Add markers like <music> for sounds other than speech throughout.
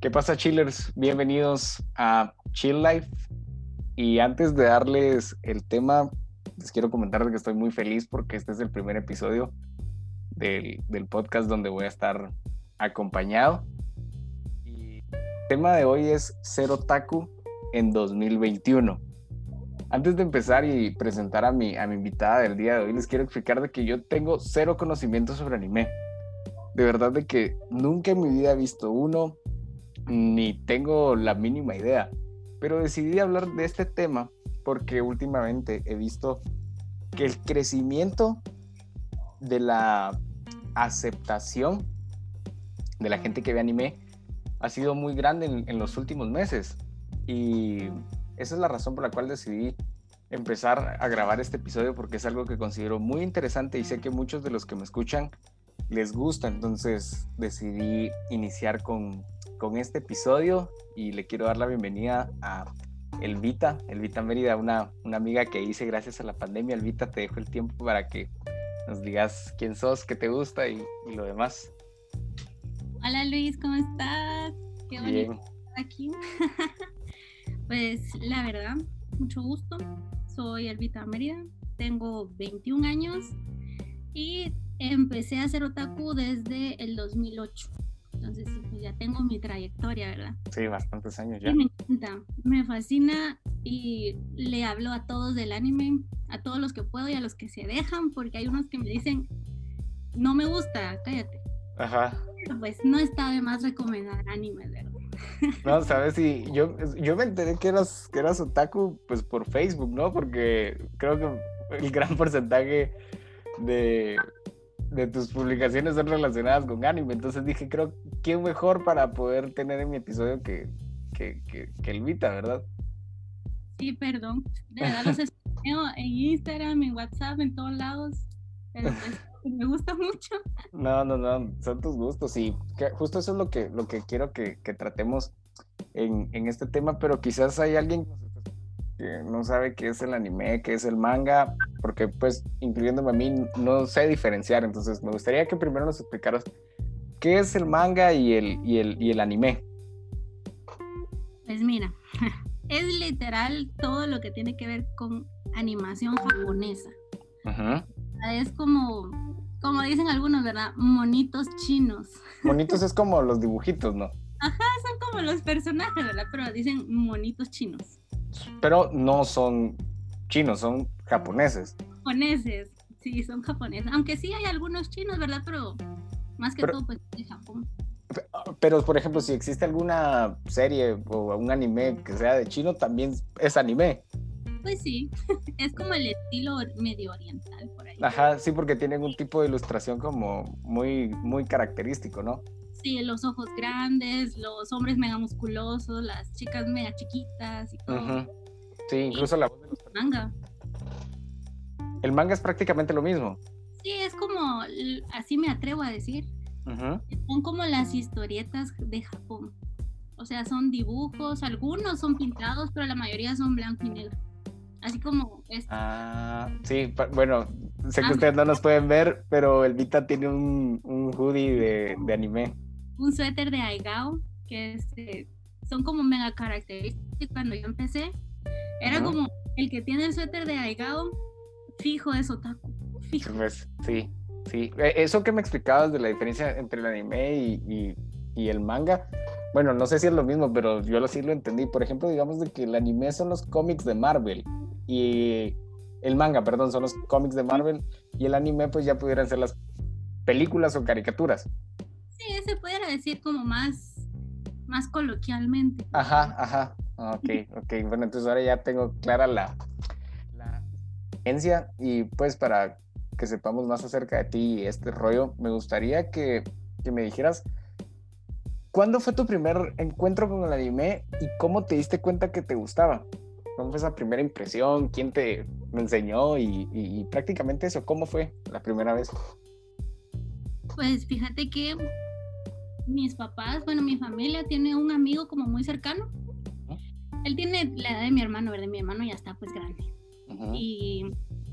¿Qué pasa, chillers? Bienvenidos a Chill Life. Y antes de darles el tema, les quiero comentar que estoy muy feliz porque este es el primer episodio del, del podcast donde voy a estar acompañado. Y el tema de hoy es Cero Taku en 2021. Antes de empezar y presentar a mi, a mi invitada del día de hoy, les quiero explicar de que yo tengo cero conocimiento sobre anime. De verdad de que nunca en mi vida he visto uno, ni tengo la mínima idea. Pero decidí hablar de este tema porque últimamente he visto que el crecimiento de la aceptación de la gente que ve anime ha sido muy grande en, en los últimos meses. Y esa es la razón por la cual decidí empezar a grabar este episodio porque es algo que considero muy interesante y sé que muchos de los que me escuchan les gusta. Entonces decidí iniciar con, con este episodio y le quiero dar la bienvenida a Elvita, Elvita Mérida, una, una amiga que hice gracias a la pandemia. Elvita, te dejo el tiempo para que nos digas quién sos, qué te gusta y, y lo demás. Hola Luis, ¿cómo estás? Qué bonito Bien. estar aquí. <laughs> pues la verdad, mucho gusto. Soy Elvita Mérida, tengo 21 años y empecé a hacer otaku desde el 2008. Entonces, pues ya tengo mi trayectoria, ¿verdad? Sí, bastantes años ya. Y me encanta, me fascina y le hablo a todos del anime, a todos los que puedo y a los que se dejan, porque hay unos que me dicen, no me gusta, cállate. Ajá. Pero pues no está de más recomendar anime, ¿verdad? <laughs> No, sabes, y yo, yo me enteré que eras, que eras otaku pues por Facebook, ¿no? Porque creo que el gran <laughs> porcentaje de, de tus publicaciones son relacionadas con anime. Entonces dije, creo, ¿quién mejor para poder tener en mi episodio que, que, que, que Elvita, verdad? Sí, perdón. De verdad los escucho en Instagram, en WhatsApp, en todos lados. Pero pues, me gusta mucho. No, no, no, son tus gustos y que justo eso es lo que, lo que quiero que, que tratemos en, en, este tema, pero quizás hay alguien que no sabe qué es el anime, qué es el manga, porque pues incluyéndome a mí no sé diferenciar, entonces me gustaría que primero nos explicaras qué es el manga y el, y el, y el anime. Pues mira, <laughs> es literal todo lo que tiene que ver con animación japonesa. -huh. Es como, como dicen algunos, ¿verdad? Monitos chinos. <laughs> Monitos es como los dibujitos, ¿no? Ajá, son como los personajes, ¿verdad? Pero dicen monitos chinos. Pero no son chinos, son japoneses. Japoneses, sí, son japoneses. Aunque sí hay algunos chinos, ¿verdad? Pero más que Pero- todo, pues de Japón. Pero, por ejemplo, si existe alguna serie o un anime que sea de chino, también es anime. Pues sí, <laughs> es como el estilo medio oriental por ahí. Ajá, sí, porque tienen un tipo de ilustración como muy, muy característico, ¿no? Sí, los ojos grandes, los hombres mega musculosos, las chicas mega chiquitas y todo. Sí, incluso la voz de los... Manga. El manga es prácticamente lo mismo. Sí, es como, así me atrevo a decir, son como las historietas de Japón. O sea, son dibujos, algunos son pintados, pero la mayoría son blanco y negro. Así como este. Ah, sí, bueno, sé que Ah. ustedes no nos pueden ver, pero el Vita tiene un, un hoodie de, de anime. Un suéter de Aigao, que este, son como mega característicos cuando yo empecé. Era como el que tiene el suéter de Aigao, fijo es otaku, fijo. Pues, sí, sí. Eh, Eso que me explicabas de la diferencia entre el anime y, y- y el manga, bueno, no sé si es lo mismo, pero yo lo sí lo entendí. Por ejemplo, digamos de que el anime son los cómics de Marvel y el manga, perdón, son los cómics de Marvel y el anime pues ya pudieran ser las películas o caricaturas. Sí, se pudiera decir como más, más coloquialmente. Ajá, ajá. Ok, <laughs> ok. Bueno, entonces ahora ya tengo clara la, la y pues para que sepamos más acerca de ti y este rollo, me gustaría que, que me dijeras, ¿cuándo fue tu primer encuentro con el anime y cómo te diste cuenta que te gustaba? ¿Cómo fue esa primera impresión? ¿Quién te enseñó? Y, y- y prácticamente eso, ¿cómo fue la primera vez? Pues fíjate que mis papás, bueno, mi familia tiene un amigo como muy cercano. Él tiene la edad de mi hermano, ¿verdad? Mi hermano ya está pues grande. Ujú. Y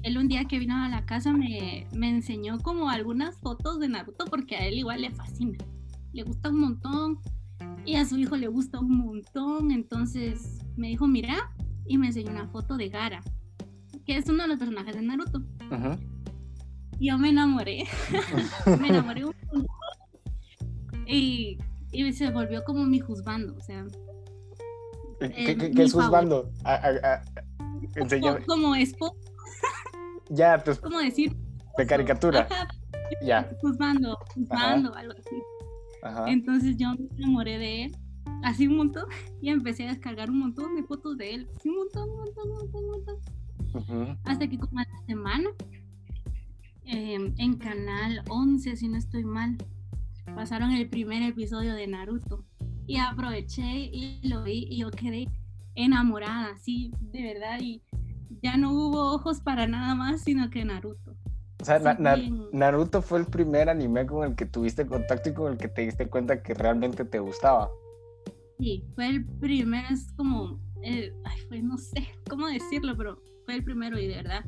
él un día que vino a la casa me, me enseñó como algunas fotos de Naruto porque a él igual le fascina. Le gusta un montón. Y a su hijo le gusta un montón, entonces me dijo, mira, y me enseñó una foto de Gara, que es uno de los personajes de Naruto. Yo me enamoré, <laughs> me enamoré un montón. Y, y, se volvió como mi juzgando, o sea. ¿Qué, eh, es juzgando? Como, como esposo. Ya, pues. ¿Cómo decir? De caricatura. Ya. Juzgando, juzgando, algo así. Entonces yo me enamoré de él, así un montón, <laughs> y empecé a descargar un montón de fotos de él, así un montón, un montón, un montón, un montón. Hasta que como a la semana, em, en Canal 11, si no estoy mal, pasaron el primer episodio de Naruto. Y aproveché y lo vi y yo quedé enamorada, sí, de verdad. Y ya no hubo ojos para nada más, sino que Naruto. O sea, Naruto fue el primer anime con el que tuviste contacto y con el que te diste cuenta que realmente te gustaba. Sí, fue el primero, es como, ay, fue, no sé cómo decirlo, pero fue el primero y de verdad.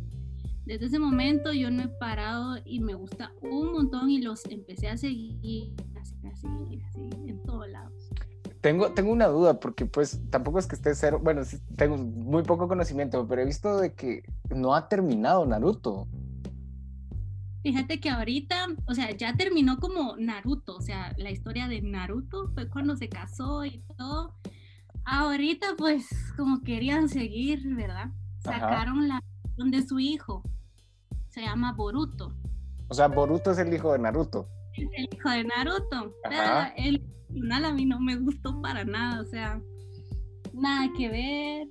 Desde ese momento yo no he parado y me gusta un montón y los empecé a seguir, así, así, así, en todos lados. Tengo, tengo una duda, porque pues tampoco es que esté cero, bueno, tengo muy poco conocimiento, pero he visto de que no ha terminado Naruto. Fíjate que ahorita, o sea, ya terminó como Naruto, o sea, la historia de Naruto fue cuando se casó y todo. Ahorita pues como querían seguir, ¿verdad? Sacaron la la de su hijo. Se llama Boruto. O sea, Boruto es el hijo de Naruto. Es el hijo de Naruto. el final a mí no me gustó para nada, o sea, nada que ver.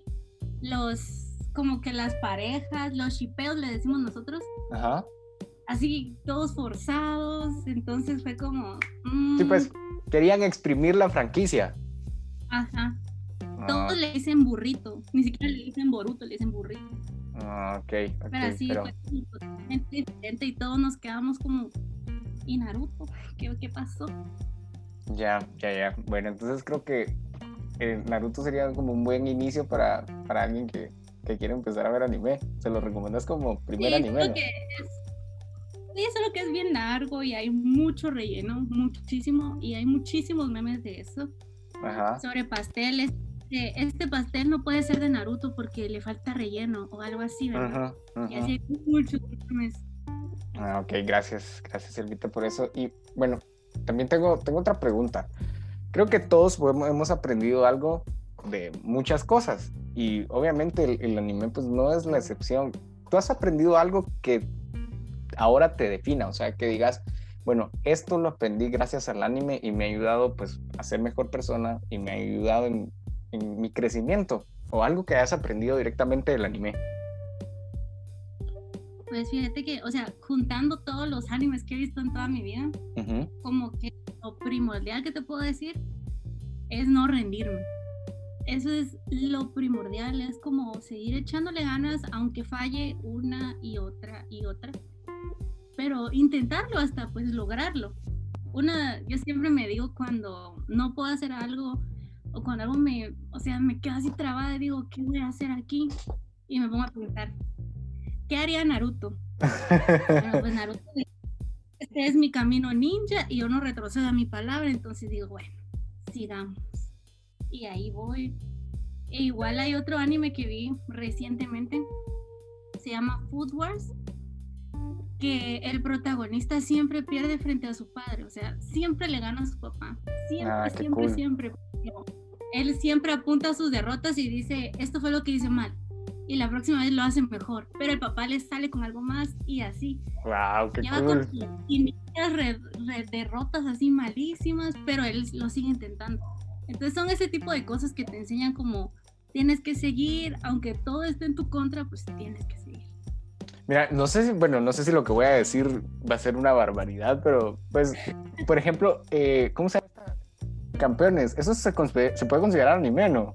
Los, como que las parejas, los shipeos le decimos nosotros. Ajá así todos forzados, entonces fue como... Sí, pues mm. querían exprimir la franquicia. Ajá. Ah. Todos le dicen burrito, ni siquiera le dicen boruto, le dicen burrito. Ah, ok. okay pero así fue totalmente diferente y todos nos quedamos como... ¿Y Naruto? ¿Qué, qué pasó? Ya, ya, ya. Bueno, entonces creo que eh, Naruto sería como un buen inicio para, para alguien que, que quiere empezar a ver anime. Se lo recomiendas como primer anime. ¿no? que es y eso lo que es bien largo y hay mucho relleno, muchísimo, y hay muchísimos memes de eso. Ajá. Sobre pasteles. Este pastel no puede ser de Naruto porque le falta relleno o algo así, ¿verdad? Ajá, Y así hay muchos. Ah, ok, gracias, gracias Elvita por eso. Y bueno, también tengo, tengo otra pregunta. Creo que todos hemos aprendido algo de muchas cosas y obviamente el, el anime pues no es la excepción. ¿Tú has aprendido algo que ahora te defina, o sea, que digas, bueno, esto lo aprendí gracias al anime y me ha ayudado pues a ser mejor persona y me ha ayudado en, mi crecimiento o algo que hayas aprendido directamente del anime. Pues fíjate que, o sea, juntando todos los animes que he visto en toda mi vida, como que lo primordial que te puedo decir es no rendirme. Eso es lo primordial, es como seguir echándole ganas aunque falle una y otra y otra pero intentarlo hasta pues lograrlo. Una, yo siempre me digo cuando no puedo hacer algo o cuando algo me, o sea, me quedo así trabada y digo, ¿qué voy a hacer aquí? Y me pongo a pensar, ¿qué haría Naruto? bueno, pues <laughs> Naruto, este es mi camino ninja y yo no retrocedo a mi palabra, entonces digo, bueno, sigamos. Y ahí voy. E igual hay otro anime que vi recientemente, se llama Food Wars que el protagonista siempre pierde frente a su padre, o sea, siempre le gana a su papá, siempre, ah, siempre, siempre. Él siempre apunta a sus derrotas y dice, esto fue lo que hice mal, y la próxima vez lo hace mejor, pero el papá le sale con algo más y así. Wow, qué cool. Y derrotas así malísimas, pero él lo sigue intentando. Entonces son ese tipo de cosas que te enseñan como tienes que seguir, aunque todo esté en tu contra, pues tienes que seguir. Mira, no sé si, bueno, no sé si lo que voy a decir va a ser una barbaridad, pero pues, por ejemplo, eh, ¿cómo se llama? Campeones, eso se, se puede considerar anime, ¿no?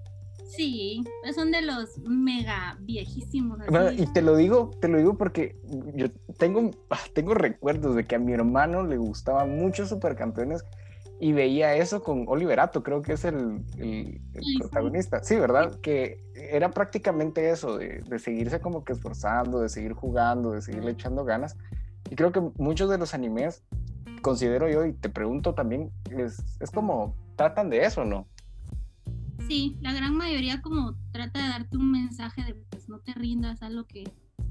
Sí, son de los mega viejísimos. y te lo digo, te lo digo porque yo tengo, ah, tengo recuerdos de que a mi hermano le gustaban mucho Supercampeones y veía eso con Oliverato, creo que es el, protagonista. Sí, ¿verdad? Que era prácticamente eso, de, seguirse como que esforzando, de seguir jugando, de seguirle echando ganas. Y creo que muchos de los animes, considero yo, y te pregunto también, es, es como tratan de eso, ¿no? Sí, la gran mayoría como trata de darte un mensaje de pues no te rindas a lo que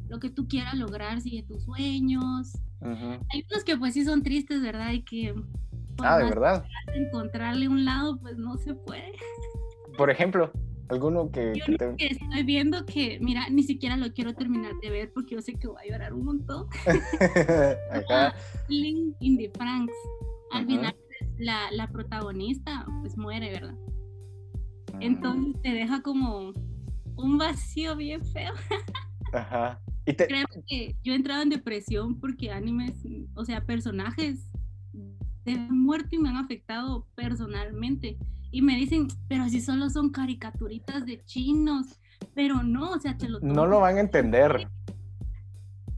lo que tú quieras lograr, sigue tus sueños. Hay unos que pues sí son tristes, ¿verdad? Y que ah, de verdad. Encontrarle un lado, pues no se puede. Por ejemplo, alguno que, yo que, estoy viendo que, mira, ni siquiera lo quiero terminar de ver porque yo sé que voy a llorar un montón. Acá. Link in the Franks. Al final, la, la, protagonista, pues muere, ¿verdad? Entonces te deja como un vacío bien feo. Ajá. Creo que yo he entrado en depresión porque animes, o sea, personajes de muerto y me han afectado personalmente. Y me dicen, pero si solo son caricaturitas de chinos, pero no, o sea, te lo No lo van a entender.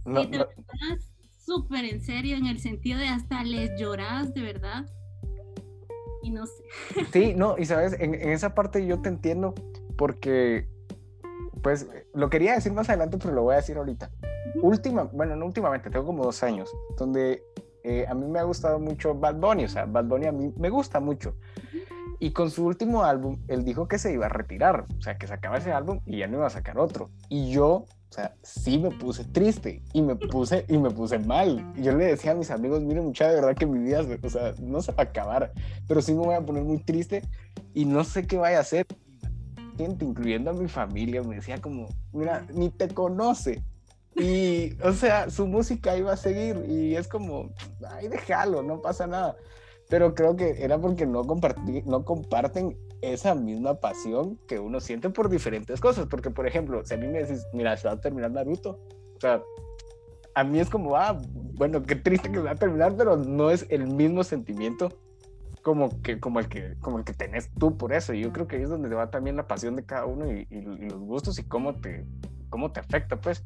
No, te lo tomas súper en serio, en el sentido de hasta les lloras de verdad. Y no sé. Sí, no, y sabes, en, en esa parte yo te entiendo porque pues lo quería decir más adelante, pero lo voy a decir ahorita. Última, bueno, no últimamente, tengo como dos años, donde eh, a mí me ha gustado mucho Bad Bunny, o sea, Bad Bunny a mí me gusta mucho. Y con su último álbum, él dijo que se iba a retirar, o sea, que sacaba ese álbum y ya no iba a sacar otro. Y yo, o sea, sí me puse triste y me puse, y me puse mal. Yo le decía a mis amigos, miren, mucha de verdad que mi vida, o sea, no se va a acabar, pero sí me voy a poner muy triste y no sé qué vaya a hacer gente, incluyendo a mi familia, me decía como, mira, ni te conoce. Y, o sea, su música iba a seguir y es como, ay, déjalo, no pasa nada. Pero creo que era porque no, compartí, no comparten esa misma pasión que uno siente por diferentes cosas. Porque, por ejemplo, si a mí me decís, mira, se va a terminar Naruto, o sea, a mí es como, ah, bueno, qué triste que se va a terminar, pero no es el mismo sentimiento como que como el que como el que tenés tú por eso y yo creo que ahí es donde va también la pasión de cada uno y, los gustos y cómo te cómo te afecta pues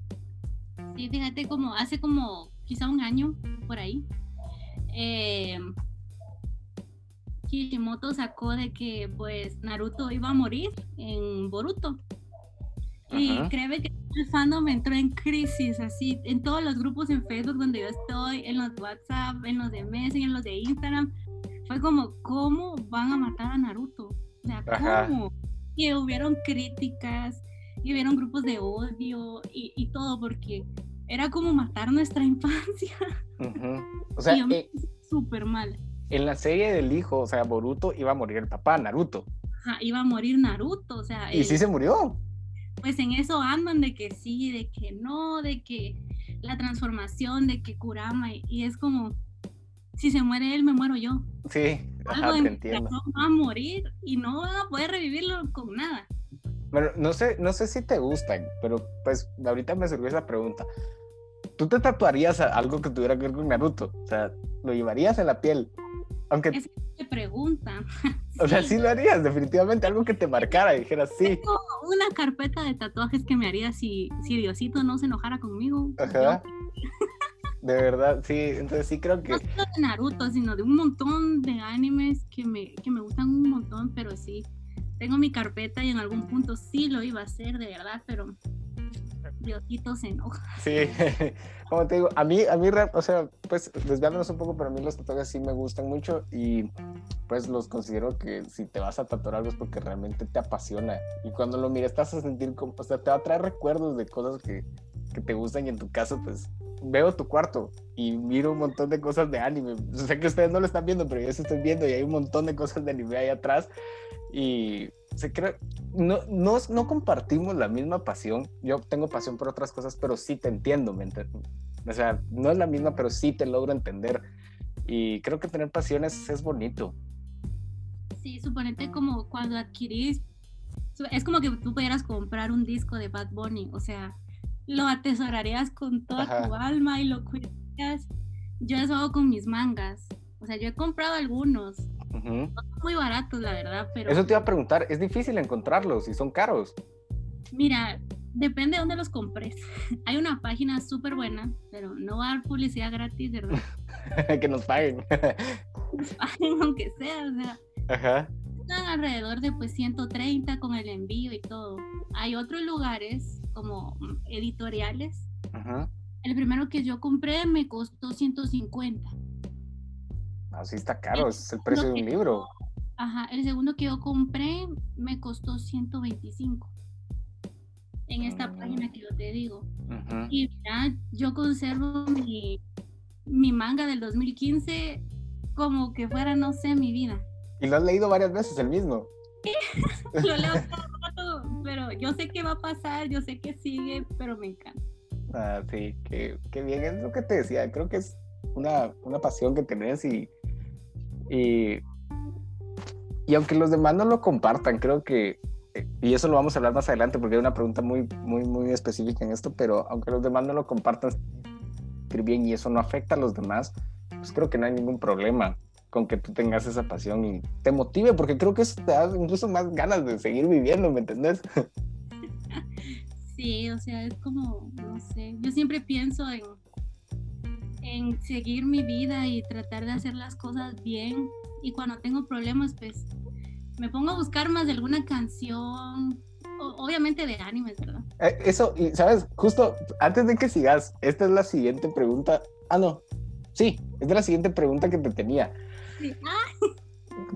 sí fíjate como hace como quizá un año por ahí eh, Kishimoto sacó de que pues Naruto iba a morir en Boruto y creo que el fandom entró en crisis, así, en todos los grupos en Facebook donde yo estoy, en los WhatsApp, en los de Messenger, en los de Instagram, fue como, ¿cómo van a matar a Naruto? O sea, ¿cómo? Y hubieron críticas, y hubieron grupos de odio y, todo, porque era como matar nuestra <laughs> infancia. O sea, eh, súper mal. En la serie del hijo, o sea, Boruto iba a morir el papá, Naruto. Ajá, iba a morir Naruto, o sea. ¿Y sí se murió? Pues en eso andan de que sí, de que no, de que la transformación, de que Kurama, y es como, si se muere él, me muero yo. Sí, ajá, te entiendo. Va a morir y no va a poder revivirlo con nada. Bueno, no sé, no sé si te gustan, pero pues ahorita me surgió esa pregunta. ¿Tú te tatuarías algo que tuviera que ver con Naruto? O sea, ¿lo llevarías en la piel? Aunque... Es que te preguntan. <laughs> O sea, sí lo harías, definitivamente, algo que te marcara y dijeras sí. Tengo una carpeta de tatuajes que me haría si, si Diosito no se enojara conmigo. Ajá. De verdad, sí, entonces sí creo que... No solo de Naruto, sino de un montón de animes que me, que me gustan un montón, pero sí, tengo mi carpeta y en algún punto sí lo iba a hacer, de verdad, pero Diosito se enoja. Sí, <laughs> como te digo, a mí, a mí, o sea, pues desviándonos un poco, pero a mí los tatuajes sí me gustan mucho y pues los considero que si te vas a tatuar algo es porque realmente te apasiona y cuando lo mires estás a sentir como, o sea, te va a traer recuerdos de cosas que, que te gustan y en tu caso, pues veo tu cuarto y miro un montón de cosas de anime. Sé que ustedes no lo están viendo, pero yo sí estoy viendo y hay un montón de cosas de anime ahí atrás. Y se cree, no, no, no compartimos la misma pasión. Yo tengo pasión por otras cosas, pero sí te entiendo. ¿me O sea, no es la misma, pero sí te logro entender. Y creo que tener pasiones es bonito. Sí, suponete como cuando adquirís, es como que tú pudieras comprar un disco de Bad Bunny, o sea, lo atesorarías con toda tu alma y lo cuidarías. Yo eso hago con mis mangas. O sea, yo he comprado algunos. Son muy baratos, la verdad, pero... Eso te iba a preguntar, ¿es difícil encontrarlos y son caros? Mira, depende de dónde los compres. <laughs> Hay una página súper buena, pero no va a dar publicidad gratis, ¿verdad? <laughs> que nos paguen. nos paguen <laughs> aunque sea, o sea. Ajá. Están alrededor de pues 130 con el envío y todo. Hay otros lugares como editoriales. El primero que yo compré me costó 150. Así está caro, es el precio de un libro. Ajá, el segundo que yo compré me costó 125 en esta Mm. página que yo te digo. Ujú. Y mira, yo conservo mi, mi manga del 2015 como que fuera, no sé, mi vida. Y lo has leído varias veces el mismo. <laughs> Lo leo todo el rato, pero yo sé qué va a pasar, yo sé que sigue, pero me encanta. Ah, sí, qué, qué bien, es lo que te decía, creo que es una, una pasión que tenés y, y, y aunque los demás no lo compartan, creo que, eh, y eso lo vamos a hablar más adelante porque hay una pregunta muy, muy, muy específica en esto, pero aunque los demás no lo compartan bien y eso no afecta a los demás, pues creo que no hay ningún problema con que tú tengas esa pasión y te motive, porque creo que eso te da incluso más ganas de seguir viviendo, ¿me entendés? <laughs> Sí, o sea, es como, no sé, yo siempre pienso en, en seguir mi vida y tratar de hacer las cosas bien. Y cuando tengo problemas, pues me pongo a buscar más de alguna canción, obviamente de animes, ¿verdad? Eh, Eso, y sabes, justo antes de que sigas, esta es la siguiente pregunta. Ah, no. Sí, es la siguiente pregunta que te tenía. Sí. Ah,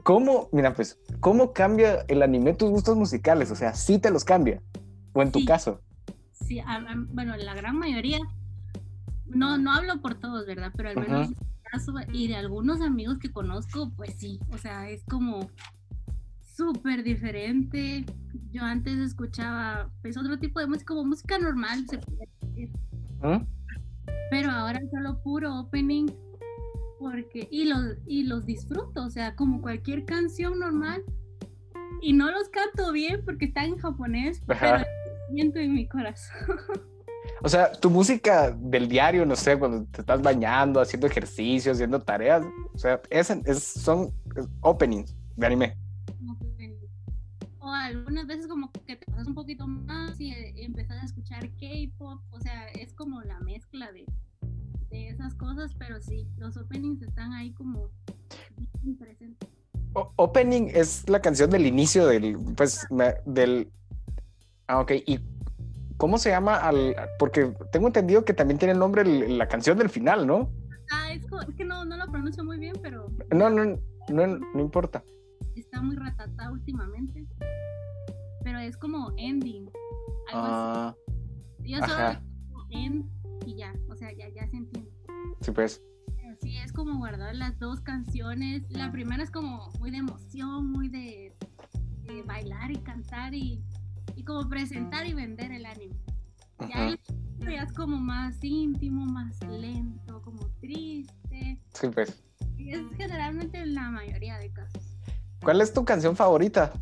¿Cómo, mira, pues, cómo cambia el anime tus gustos musicales? O sea, sí te los cambia. O en tu caso. sí, a- a- bueno, la gran mayoría, no, no hablo por todos, ¿verdad? Pero al menos en mi caso y de algunos amigos que conozco, pues sí, o sea, es como súper diferente. Yo antes escuchaba pues otro tipo de música, como música normal, se puede decir, ¿Mm? pero ahora solo puro opening porque y los y los disfruto, o sea, como cualquier canción normal y no los canto bien porque están en japonés, Ajá. pero siento en mi corazón. <laughs> O sea, tu música del diario, no sé, cuando te estás bañando, haciendo ejercicio, haciendo tareas, o sea, es, es- son openings de anime. o algunas veces como que te pasas un poquito más y eh, empezás a escuchar K-pop, o sea, es como la mezcla de, de esas cosas, pero sí, los openings están ahí como bien presentes. O- opening es la canción del inicio del, pues, del... Ah, ok. ¿Y cómo se llama al...? Porque tengo entendido que también tiene el nombre el- la canción del final, ¿no? Ah, es, es que no, no lo pronuncio muy bien, pero No, no, no, no importa. está muy ratata últimamente. Pero es como ending. Algo Ah, así. Yo solo end y ya, o sea, ya, ya se entiende. sí, pues. Sí, es como guardar las dos canciones. La primera es como muy de emoción, muy de, de bailar y cantar y, y como presentar y vender el anime. Ya el es como más íntimo, más lento, como triste. Sí, pues. Y es generalmente en la mayoría de casos. ¿Cuál es tu canción favorita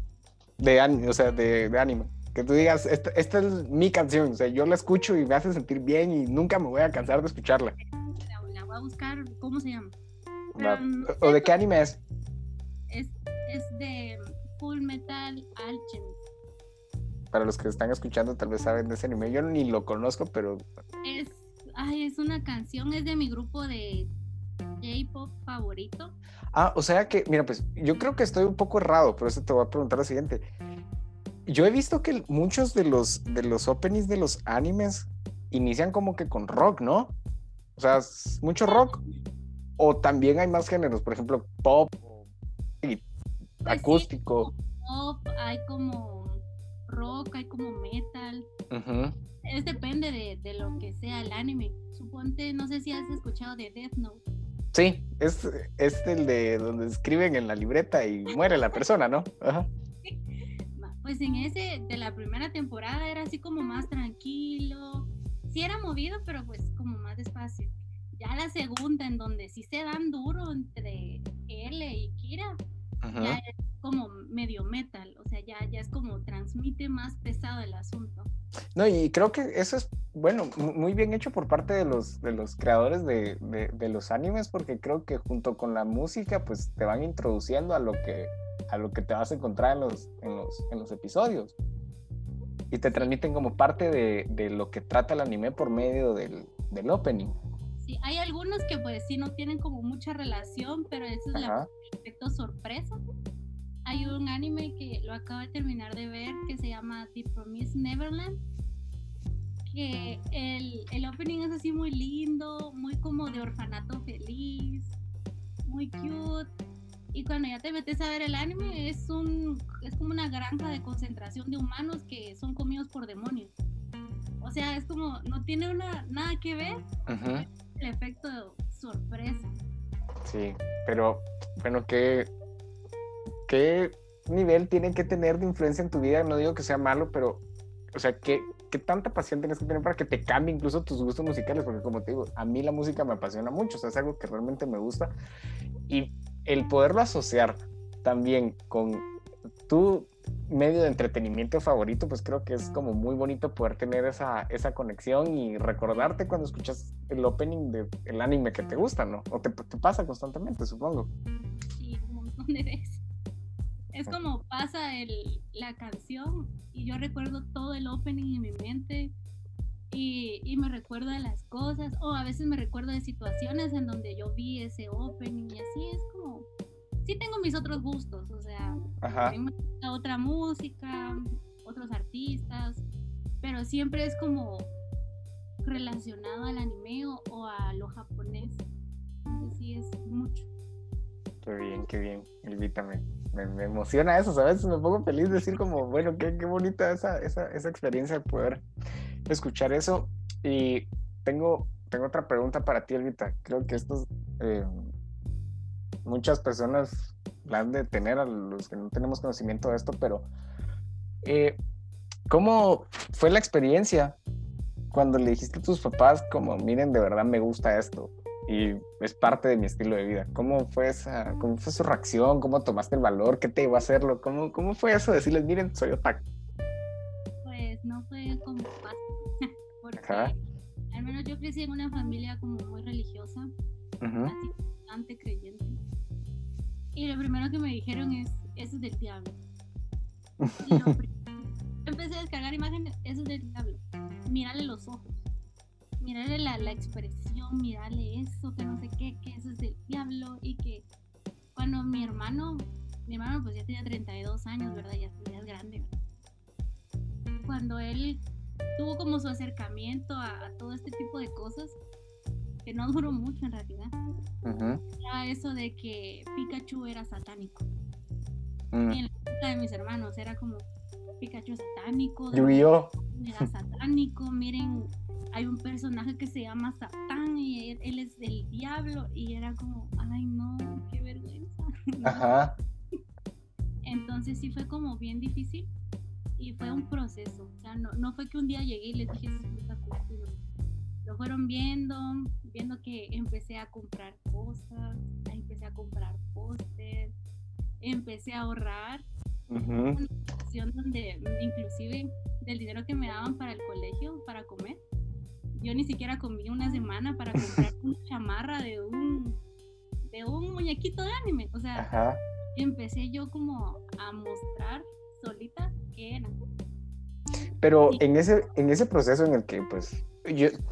de anime? O sea, de, de anime. Que tú digas, esta, esta es mi canción. O sea, yo la escucho y me hace sentir bien y nunca me voy a cansar de escucharla. La, la voy a buscar, ¿cómo se llama? No ¿O de qué anime? Es, Para los que están escuchando, tal vez saben de ese anime. Yo ni lo conozco, pero Es, ay, es una canción, es de mi grupo de J-pop favorito. Ah, o sea que, mira, pues yo creo que estoy un poco errado, por eso te voy a preguntar lo siguiente. Yo he visto que muchos de los, de los openings de los animes inician como que con rock, ¿no? O sea, mucho rock. O también hay más géneros, por ejemplo, pop, sí. acústico. Pop, hay como rock, hay como metal. Es depende de, de lo que sea el anime. Suponte, no sé si has escuchado de Death Note. Sí, es, es el de donde escriben en la libreta y muere la persona, ¿no? Ajá. <laughs> Pues en ese de la primera temporada era así como más tranquilo. Sí era movido, pero pues como más despacio. Ya la segunda, en donde sí se dan duro entre L y Kira, ya es como medio metal. Sea, ya, ya es como transmite más pesado el asunto. No, y creo que eso es, bueno, mu- muy bien hecho por parte de los, de los creadores de, de- de los animes, porque creo que junto con la música, pues te van introduciendo a lo que, a lo que te vas a encontrar en los, en los, en los episodios. Y te transmiten como parte de, de lo que trata el anime por medio del, del opening. Sí, hay algunos que pues sí no tienen como mucha relación, pero eso es la Ajá. efecto sorpresa. Hay un anime que lo acabo de terminar de ver que se llama The Promised Neverland. Que el, el opening es así muy lindo, muy como de orfanato feliz, muy cute. Y cuando ya te metes a ver el anime, es, un, es como una granja de concentración de humanos que son comidos por demonios. O sea, es como, no tiene una, nada que ver el efecto de sorpresa. Sí, pero bueno, ¿qué, ¿qué nivel tiene que tener de influencia en tu vida? No digo que sea malo, pero, o sea, ¿qué, qué tanta pasión tienes que tener para que te cambie incluso tus gustos musicales? Porque como te digo, a mí la música me apasiona mucho, o sea, es algo que realmente me gusta. Y el poderlo asociar también con tu medio de entretenimiento favorito, pues creo que es como muy bonito poder tener esa, esa conexión y recordarte cuando escuchas el opening del anime que te gusta, ¿no? O te, te pasa constantemente, supongo. Sí, un montón de. Es como pasa el, la canción y yo recuerdo todo el opening en mi mente y, y, me recuerdo de las cosas o a veces me recuerdo de situaciones en donde yo vi ese opening y así es como sí tengo mis otros gustos, o sea, Ajá. me gusta otra música, otros artistas, pero siempre es como relacionado al anime o, a lo japonés. Entonces sí es mucho. Qué bien, qué bien, invítame. Me, emociona eso, ¿sabes? Me pongo feliz de decir como, bueno, qué, qué bonita esa, esa, esa experiencia de poder escuchar eso. Y tengo, tengo otra pregunta para ti, Elvita. Creo que esto eh, muchas personas la han de tener, a los que no tenemos conocimiento de esto, pero eh, ¿cómo fue la experiencia cuando le dijiste a tus papás como, miren, de verdad me gusta esto y es parte de mi estilo de vida? ¿Cómo fue esa, cómo fue su reacción? ¿Cómo tomaste el valor? ¿Qué te iba a hacerlo? ¿Cómo, cómo fue eso? Decirles, miren, soy otaku. Pues no fue como fácil, <laughs> porque al menos yo crecí en una familia como muy religiosa, así, bastante creyente. Y lo primero que me dijeron es, eso es del diablo. <laughs> empecé a descargar imágenes, eso es del diablo. Mírale los ojos, mírale la, la expresión, mírale eso, que no sé qué, que eso es del diablo. Y que cuando mi hermano, mi hermano pues ya tenía 32 años, ¿verdad? Ya, es grande, Cuando él tuvo como su acercamiento a todo este tipo de cosas, que no duró mucho en realidad. Era eso de que Pikachu era satánico. Mm. Y en la época de mis hermanos era como Pikachu satánico. Era satánico, miren, hay un personaje que se llama Satán y él, es del diablo y era como, ay no, qué vergüenza. <laughs> Ajá. Entonces sí fue como bien difícil y fue un proceso. O sea, no, no fue que un día llegué y les dije, lo fueron viendo, viendo que empecé a comprar cosas, empecé a comprar pósters, empecé a ahorrar. Una situación donde inclusive del dinero que me daban para el colegio, para comer, yo ni siquiera comí una semana para comprar una chamarra de un, de un muñequito de anime. O sea, empecé yo como a mostrar solita que era. Pero en, ese, en ese proceso en el que pues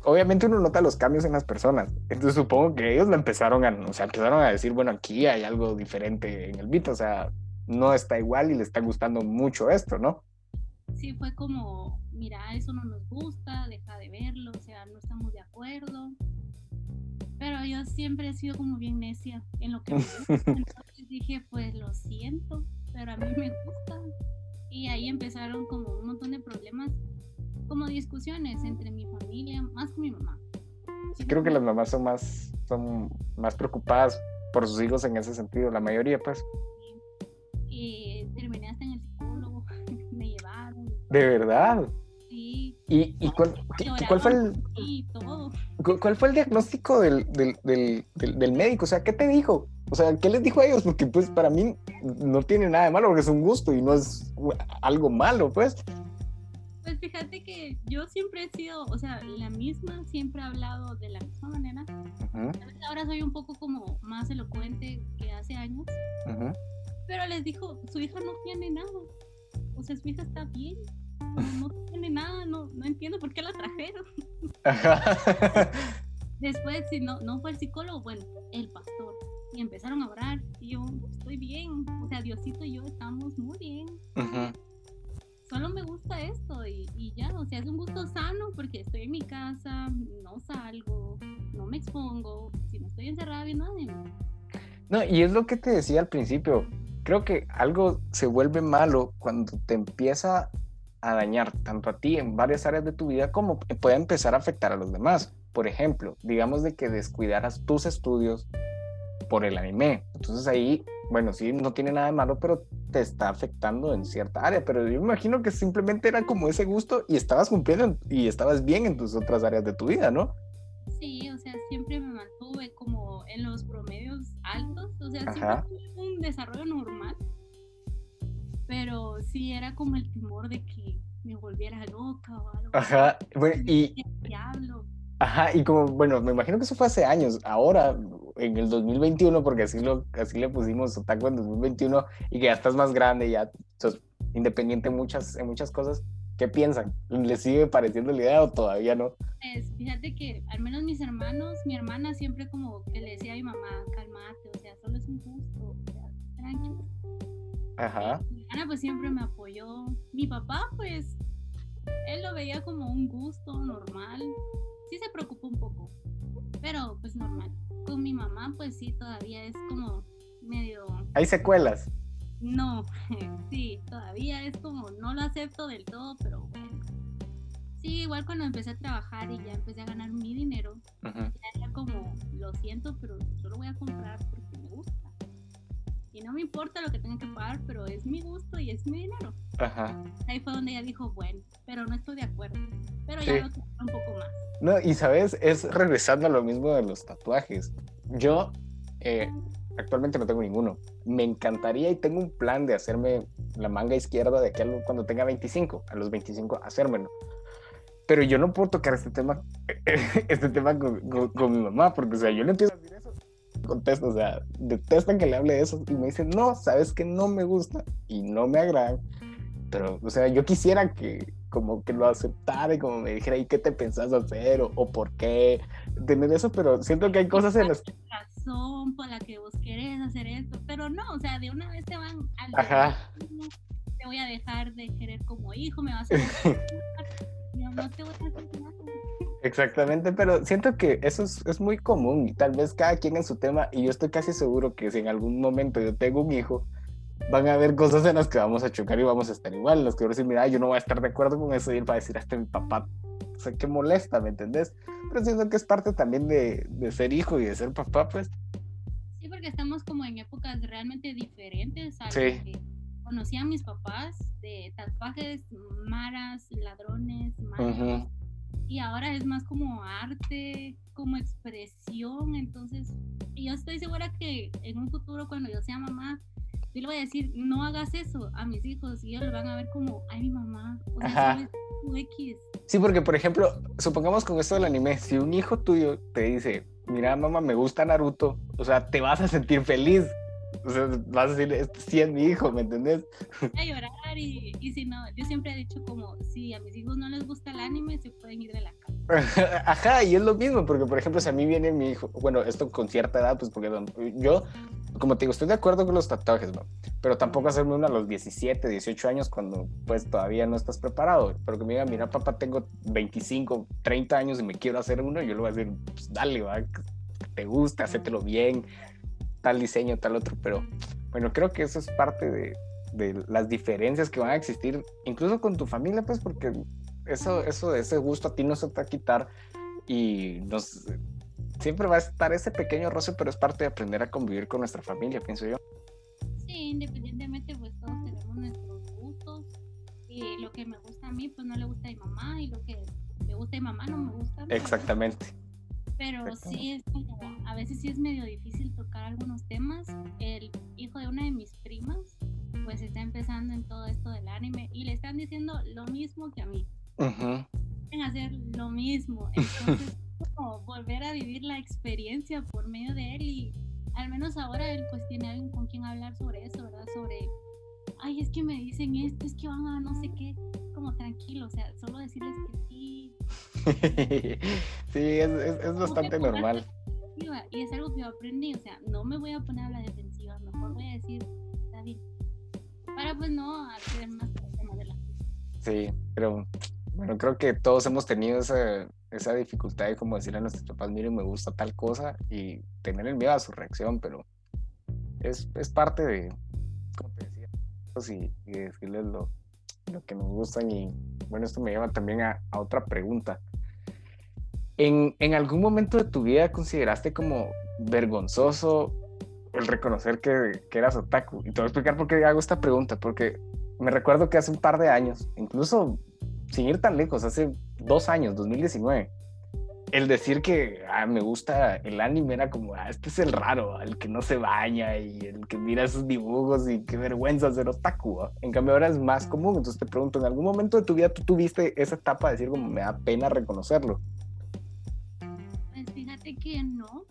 obviamente uno nota los cambios en las personas. Entonces supongo que ellos lo empezaron a, o sea, empezaron a decir, bueno, aquí hay algo diferente en el beat, o sea, no está igual y le está gustando mucho esto, ¿no? Sí, fue como, mira, eso no nos gusta, deja de verlo, o sea, no estamos de acuerdo. Pero yo siempre he sido como bien necia en lo que me gusta. <laughs> Entonces dije, pues lo siento, pero a mí me gusta. Y ahí empezaron como un montón de problemas como discusiones entre mi familia, más con mi mamá. Sí, creo que las mamás son más, son más preocupadas por sus hijos en ese sentido, la mayoría pues. Y terminé hasta en el. ¿De verdad? Sí. ¿Y, y cuál, cuál, fue el, todo. cuál fue el diagnóstico del, del, del, del, médico? O sea, ¿qué te dijo? O sea, ¿qué les dijo a ellos? Porque pues para mí no tiene nada de malo, porque es un gusto y no es algo malo, pues. Pues fíjate que yo siempre he sido, o sea, la misma, siempre he hablado de la misma manera. Ahora soy un poco como más elocuente que hace años. Pero les dijo, su hija no tiene nada. O sea, su hija está bien. No, tiene nada, no, no entiendo por qué la trajeron. <laughs> Después, si no, no fue el psicólogo, bueno, el pastor. Y empezaron a orar. Y yo, estoy bien. O sea, Diosito y yo estamos muy bien solo me gusta esto y, ya, o sea, es un gusto sano porque estoy en mi casa, no salgo, no me expongo, si no estoy encerrada viendo anime. No, y es lo que te decía al principio. Creo que algo se vuelve malo cuando te empieza a dañar tanto a ti en varias áreas de tu vida como puede empezar a afectar a los demás. Por ejemplo, digamos de que descuidaras tus estudios por el anime. Entonces ahí, bueno, sí, no tiene nada de malo, pero te está afectando en cierta área. Pero yo me imagino que simplemente era como ese gusto y estabas cumpliendo y estabas bien en tus otras áreas de tu vida, ¿no? Sí, o sea, siempre me mantuve como en los promedios altos, o sea, siempre tuve un desarrollo normal, pero sí era como el temor de que me volviera loca o algo. Ajá, bueno, y... Ajá, y como, bueno, me imagino que eso fue hace años, ahora, en el 2021, porque así, lo, así le pusimos Otaku en 2021, y que ya estás más grande, ya sos independiente en muchas, en muchas cosas, ¿qué piensan? ¿Les sigue pareciendo la idea o todavía no? Pues fíjate que al menos mis hermanos, mi hermana siempre como que le decía a mi mamá, calmate, o sea, solo es un gusto, o sea, tranquilo. Ajá. Mi hermana pues siempre me apoyó. Mi papá pues, él lo veía como un gusto normal sí se preocupó un poco, pero pues normal. Con mi mamá pues sí, todavía es como medio... ¿Hay secuelas? No, <laughs> sí, todavía es como, no lo acepto del todo, pero bueno. Sí, igual cuando empecé a trabajar y ya empecé a ganar mi dinero, ya era como, lo siento, pero yo lo voy a comprar porque me gusta. Y no me importa lo que tenga que pagar, pero es mi gusto y es mi dinero. Ajá. Ahí fue donde ella dijo, bueno, pero no estoy de acuerdo. Pero ya lo un poco más. No, y sabes, es regresando a lo mismo de los tatuajes. Yo eh, actualmente no tengo ninguno. Me encantaría y tengo un plan de hacerme la manga izquierda de aquí cuando tenga 25, a los 25, hacérmelo. Pero yo no puedo tocar este tema, <laughs> este tema con, con, mi mamá, porque, o sea, yo le empiezo a decir eso, contesto, o sea, detestan que le hable de eso y me dicen, no, sabes que no me gusta y no me agrada pero, o sea, yo quisiera que como que lo aceptara y como me dijera, ¿y qué te pensás hacer? O, por qué tener eso, pero siento que hay cosas en las... razón por la que vos querés hacer esto, pero no, o sea, de una vez te van al... Ajá. Te voy a dejar de querer como hijo, me vas a... <laughs> no te voy a hacer nada. Exactamente, pero siento que eso es, es, muy común y tal vez cada quien en su tema y yo estoy casi seguro que si en algún momento yo tengo un hijo, van a haber cosas en las que vamos a chocar y vamos a estar igual, las que voy a decir, mira, yo no voy a estar de acuerdo con eso y él va a decir, este mi papá, o sea, que molesta, ¿me entendés? Pero siento que es parte también de, de, ser hijo y de ser papá, pues. Sí, porque estamos como en épocas realmente diferentes a sí. que conocían mis papás, de tatuajes, maras, ladrones, maras. Y ahora es más como arte, como expresión, entonces, yo estoy segura que en un futuro cuando yo sea mamá, yo le voy a decir, no hagas eso a mis hijos y ellos lo van a ver como, ay, mi mamá, o sea, X. Sí, porque por ejemplo, supongamos con esto del anime, si un hijo tuyo te dice, mira, mamá, me gusta Naruto, o sea, te vas a sentir feliz. O sea, vas a decir, este sí es mi hijo, ¿me entendés? A llorar y, y si no, yo siempre he dicho como, si a mis hijos no les gusta el anime, se pueden ir de la casa. <laughs> Ajá, y es lo mismo, porque por ejemplo, si a mí viene mi hijo, bueno, esto con cierta edad, pues porque yo como te digo, estoy de acuerdo con los tatuajes, ¿no? Pero tampoco hacerme uno a los 17, 18 años cuando pues todavía no estás preparado. Pero que me diga, mira, papá, tengo 25, 30 años y me quiero hacer uno, yo le voy a decir, pues dale, va, te gusta, hacételo bien, tal diseño, tal otro. Pero bueno, creo que eso es parte de, de las diferencias que van a existir, incluso con tu familia, pues, porque eso, eso, ese gusto a ti no se te va a quitar y nos siempre va a estar ese pequeño roce, pero es parte de aprender a convivir con nuestra familia, pienso yo. Sí, independientemente, pues todos tenemos nuestros gustos y lo que me gusta a mí, pues no le gusta a mi mamá y lo que me gusta a mi mamá no me gusta. Exactamente. Pero sí es como, a veces sí es medio difícil tocar algunos temas. El hijo de una de mis primas, pues está empezando en todo esto del anime y le están diciendo lo mismo que a mí. Uh hacer lo mismo. Entonces, como volver a vivir la experiencia por medio de él y al menos ahora él pues tiene alguien con quien hablar sobre eso, ¿verdad? Sobre, ay, es que me dicen esto, es que van a no sé qué, como tranquilo, o sea, solo decirles que sí. <laughs> sí, es, es, bastante normal. Y es algo que yo aprendí, o sea, no me voy a poner a la defensiva, mejor voy a decir, está bien, para pues no hacer más tema de la Sí, pero bueno, creo que todos hemos tenido esa, esa dificultad de como decirle a nuestros papás, miren, me gusta tal cosa y tener el miedo a su reacción, pero es, es parte de, como te decía, y, y decirles lo, lo, que nos gustan. Y bueno, esto me lleva también a, a otra pregunta. ¿En, ¿En, algún momento de tu vida consideraste como vergonzoso el reconocer que, que, eras otaku? Y te voy a explicar por qué hago esta pregunta, porque me recuerdo que hace un par de años, incluso sin ir tan lejos, hace dos años, 2019, el decir que ah, me gusta el anime era como, ah, este es el raro, el que no se baña y el que mira sus dibujos y qué vergüenza ser otaku. En cambio ahora es más común. Entonces te pregunto, ¿en algún momento de tu vida tú tuviste esa etapa de decir como me da pena reconocerlo? Pues fíjate que no.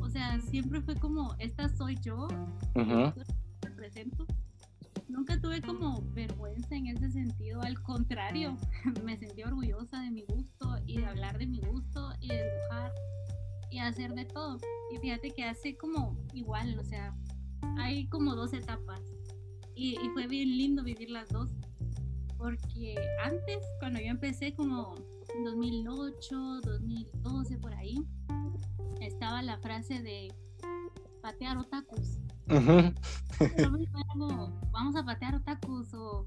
O sea, siempre fue como, esta soy yo, represento nunca tuve como vergüenza en ese sentido, al contrario, <laughs> me sentí orgullosa de mi gusto y de hablar de mi gusto y de dibujar y hacer de todo. Y fíjate que hace como igual, o sea, hay como dos etapas y, fue bien lindo vivir las dos. Porque antes, cuando yo empecé como en 2008, 2012, por ahí, estaba la frase de patear otakus vamos a patear otakus o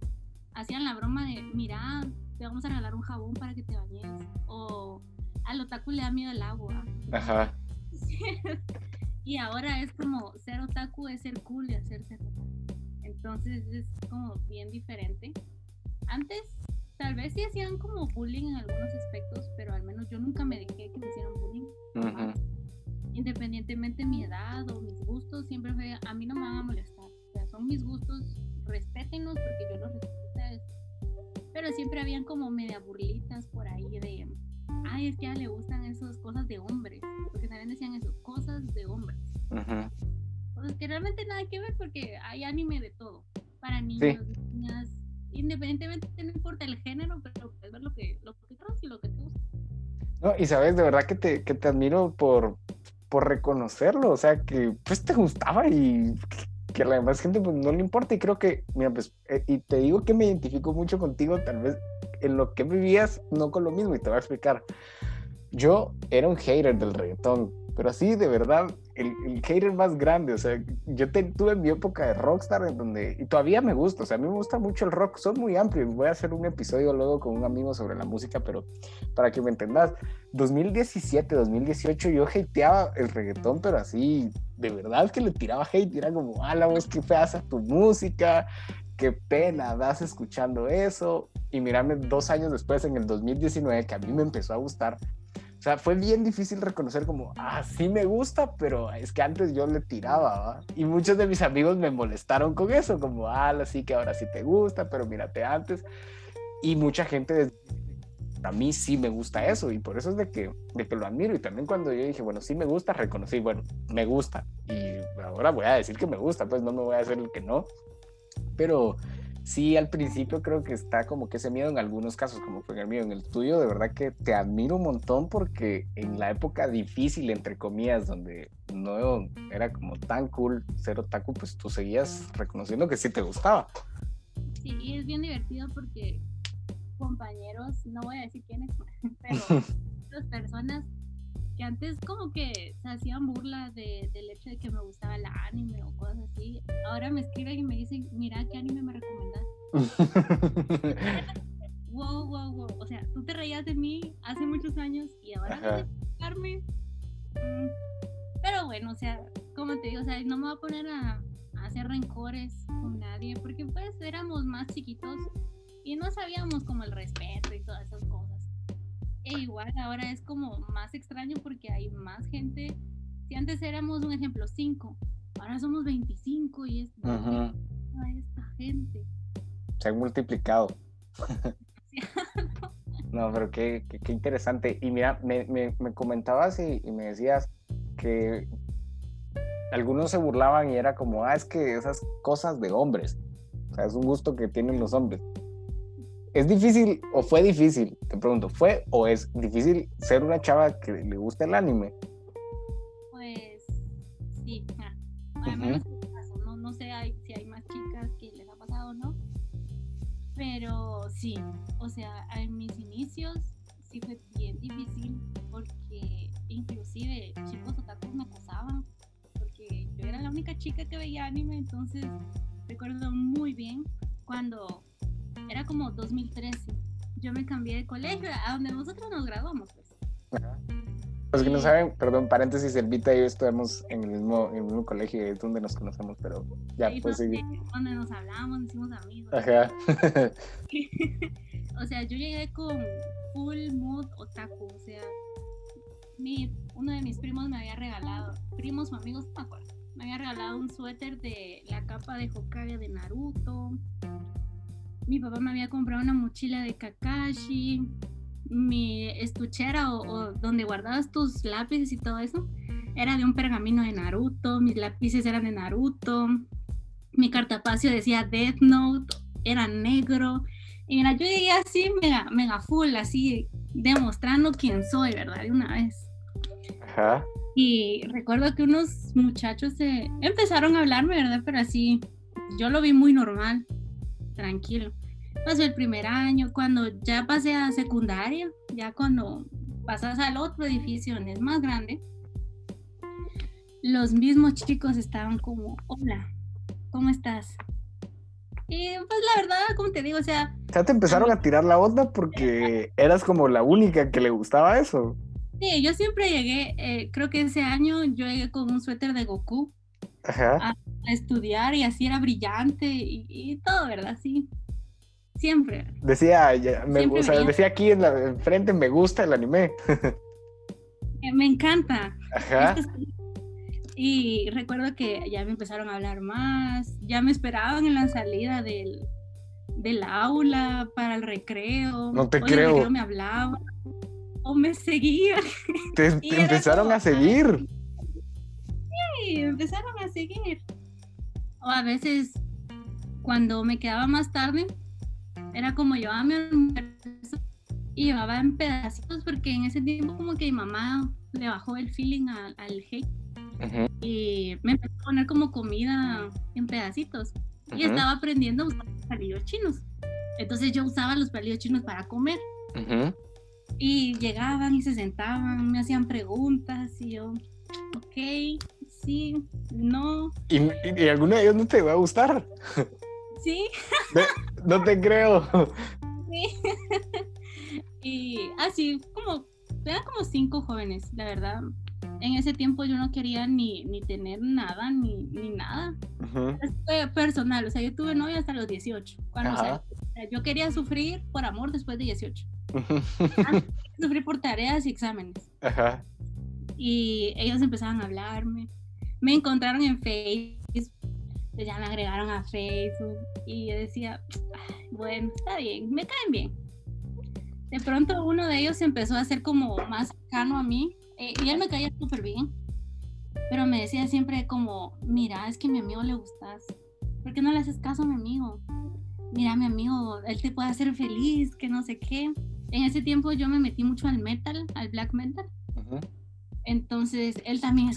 hacían la broma de, mira, te vamos a regalar un jabón para que te bañes o al otaku le da miedo el agua. Ajá. <laughs> y ahora es como ser otaku es ser cool y hacerse otaku. Entonces es como bien diferente. Antes tal vez sí hacían como bullying en algunos aspectos, pero al menos yo nunca me dejé que me hicieran bullying. Ajá independientemente de mi edad o mis gustos, siempre fue, a mí no me van a molestar. O sea, son mis gustos, respétenlos porque yo los respeto a ustedes. Pero siempre habían como media burlitas por ahí de, ay, es que a le gustan esas cosas de hombres. Porque también decían eso, cosas de hombres. Pues que realmente nada que ver porque hay anime de todo. Para niños, niñas, independientemente, no importa el género, pero puedes ver lo que, lo que y lo que te gusta. No, y sabes, de verdad que te, que te admiro por, por reconocerlo, o sea, que pues te gustaba y que a la demás gente pues no le importa y creo que, mira, pues, eh, y te digo que me identifico mucho contigo, tal vez en lo que vivías, no con lo mismo, y te voy a explicar. Yo era un hater del reggaetón, pero así de verdad, el, el hater más grande, o sea, yo tuve mi época de rockstar en donde, y todavía me gusta, o sea, a mí me gusta mucho el rock, son muy amplios, voy a hacer un episodio luego con un amigo sobre la música, pero para que me entendas, 2017, 2018 yo hateaba el reggaetón, pero así, de verdad que le tiraba hate, era como, ah, la voz que feas a tu música, qué pena das escuchando eso, y mírame dos años después, en el 2019, que a mí me empezó a gustar, o sea, fue bien difícil reconocer como, ah, sí me gusta, pero es que antes yo le tiraba, ¿va? Y muchos de mis amigos me molestaron con eso, como, ah, sí que ahora sí te gusta, pero mírate antes. Y mucha gente, a mí sí me gusta eso, y por eso es de que, de que lo admiro. Y también cuando yo dije, bueno, sí me gusta, reconocí, bueno, me gusta. Y ahora voy a decir que me gusta, pues no me voy a hacer el que no. Pero sí al principio creo que está como que ese miedo en algunos casos, como fue el mío, en el estudio, de verdad que te admiro un montón porque en la época difícil, entre comillas, donde no era como tan cool ser otaku, pues tú seguías reconociendo que sí te gustaba. Sí, y es bien divertido porque compañeros, no voy a decir quiénes, <laughs> pero <laughs> otras personas que antes como que se hacían burla de, del hecho de que me gustaba el anime o cosas así, ahora me escriben y me dicen, mira, ¿qué anime me recomendas? <laughs> wow, wow, wow. O sea, tú te reías de mí hace muchos años y ahora de mm. Pero bueno, o sea, como te digo, o sea, no me voy a poner a, a hacer rencores con nadie porque pues éramos más chiquitos y no sabíamos como el respeto y todas esas cosas. E igual ahora es como más extraño porque hay más gente. Si antes éramos un ejemplo 5, ahora somos 25 y es Ajá. esta gente. Se han multiplicado. <laughs> no, pero qué, qué, interesante. Y mira, me, me, me comentabas y, y, me decías que algunos se burlaban y era como, ah, es que esas cosas de hombres. O sea, es un gusto que tienen los hombres. ¿Es difícil o fue difícil? Te pregunto, ¿fue o es difícil ser una chava que le gusta el anime? Pues sí, no, no sé si hay más chicas que les ha pasado o no, pero sí, o sea, en mis inicios sí fue bien difícil porque inclusive chicos otakus me acosaban porque yo era la única chica que veía anime, entonces recuerdo muy bien cuando era como 2013. Yo me cambié de colegio a donde nosotros nos graduamos, pues. Los que no saben, perdón, paréntesis, el Vita y yo estuvimos en el mismo, en el mismo colegio, es donde nos conocemos, pero ya, pues seguir. Donde nos hablamos, nos hicimos amigos. Ajá. <laughs> o sea, yo llegué con full mood otaku, o sea, mi, uno de mis primos me había regalado, primos o amigos, no me acuerdo, me había regalado un suéter de la capa de Hokage de Naruto. Mi papá me había comprado una mochila de Kakashi. Mi estuchera o, donde guardabas tus lápices y todo eso era de un pergamino de Naruto. Mis lápices eran de Naruto. Mi cartapacio decía Death Note, era negro. Y mira, yo llegué así, mega, mega full, así, demostrando quién soy, ¿verdad? De una vez. Ajá. Y recuerdo que unos muchachos se empezaron a hablarme, ¿verdad? Pero así, yo lo vi muy normal, tranquilo. Pasó el primer año, cuando ya pasé a secundaria, ya cuando pasas al otro edificio donde es más grande, los mismos chicos estaban como, hola, ¿cómo estás? Y pues la verdad, como te digo, o sea... Ya te empezaron a tirar la onda porque <laughs> eras como la única que le gustaba eso. Sí, yo siempre llegué, eh, creo que ese año yo llegué con un suéter de Goku A, estudiar y así era brillante y, todo, ¿verdad? Sí, siempre. Decía, me, decía aquí en la frente, me gusta el anime. <laughs> Eh, me encanta. Ajá. Y recuerdo que ya me empezaron a hablar más, ya me esperaban en la salida del, del aula para el recreo. No te creo. El recreo me hablaban o me seguían. Te, <laughs> empezaron a seguir. Empezaron a seguir. O a veces, cuando me quedaba más tarde, era como yo a mi almuerzo y llevaba en pedacitos porque en ese tiempo como que mi mamá le bajó el feeling al, al hate y me empezó a poner como comida en pedacitos y estaba aprendiendo a usar palillos chinos. Entonces yo usaba los palillos chinos para comer. Y llegaban y se sentaban, me hacían preguntas y yo, ok, sí, no. ¿Y, y, alguno de ellos no te va a gustar? Sí. no te creo. Sí. <laughs> y así, como, eran como cinco jóvenes, la verdad. En ese tiempo yo no quería ni, ni tener nada, ni, ni nada. Fue personal, o sea, yo tuve novia hasta los 18. Cuando, o sea, yo quería sufrir por amor después de 18. sufrí por tareas y exámenes. Ajá. Y ellos empezaban a hablarme. Me encontraron en Facebook, ya me agregaron a Facebook y yo decía, bueno, está bien, me caen bien. De pronto uno de ellos empezó a ser como más cercano a mí eh, y él me caía súper bien. Pero me decía siempre como, mira, es que a mi amigo le gustas. ¿Por qué no le haces caso a mi amigo? Mira, mi amigo, él te puede hacer feliz, que no sé qué en ese tiempo yo me metí mucho al metal, al black metal. Entonces él también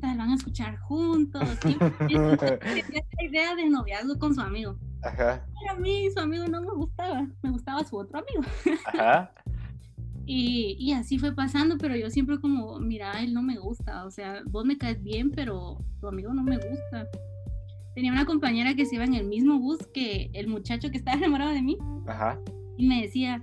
van a escuchar juntos. <laughs> esa idea de noviazgo con su amigo. Ajá. a mí su amigo no me gustaba, me gustaba su otro amigo. <laughs> Ajá. Y, y, así fue pasando, pero yo siempre como, mira, él no me gusta, o sea, vos me caes bien, pero tu amigo no me gusta. Tenía una compañera que se iba en el mismo bus que el muchacho que estaba enamorado de mí. Ajá. Y me decía,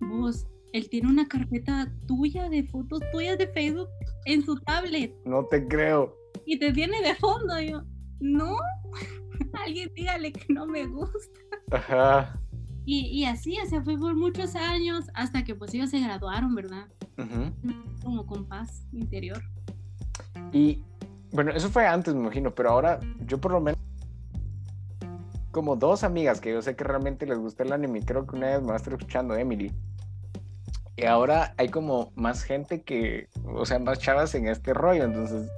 vos, él tiene una carpeta tuya de fotos tuyas de Facebook en su tablet. No te creo. Y te tiene de fondo. yo, no, <laughs> alguien dígale que no me gusta. Ajá. Y, y, así, o sea, fue por muchos años hasta que pues ellos se graduaron, ¿verdad? Como con paz interior. Y bueno, eso fue antes, me imagino, pero ahora yo por lo menos como dos amigas que yo sé que realmente les gusta el anime, creo que una vez me va a estar escuchando Emily. Y ahora hay como más gente que, o sea, más chavas en este rollo, entonces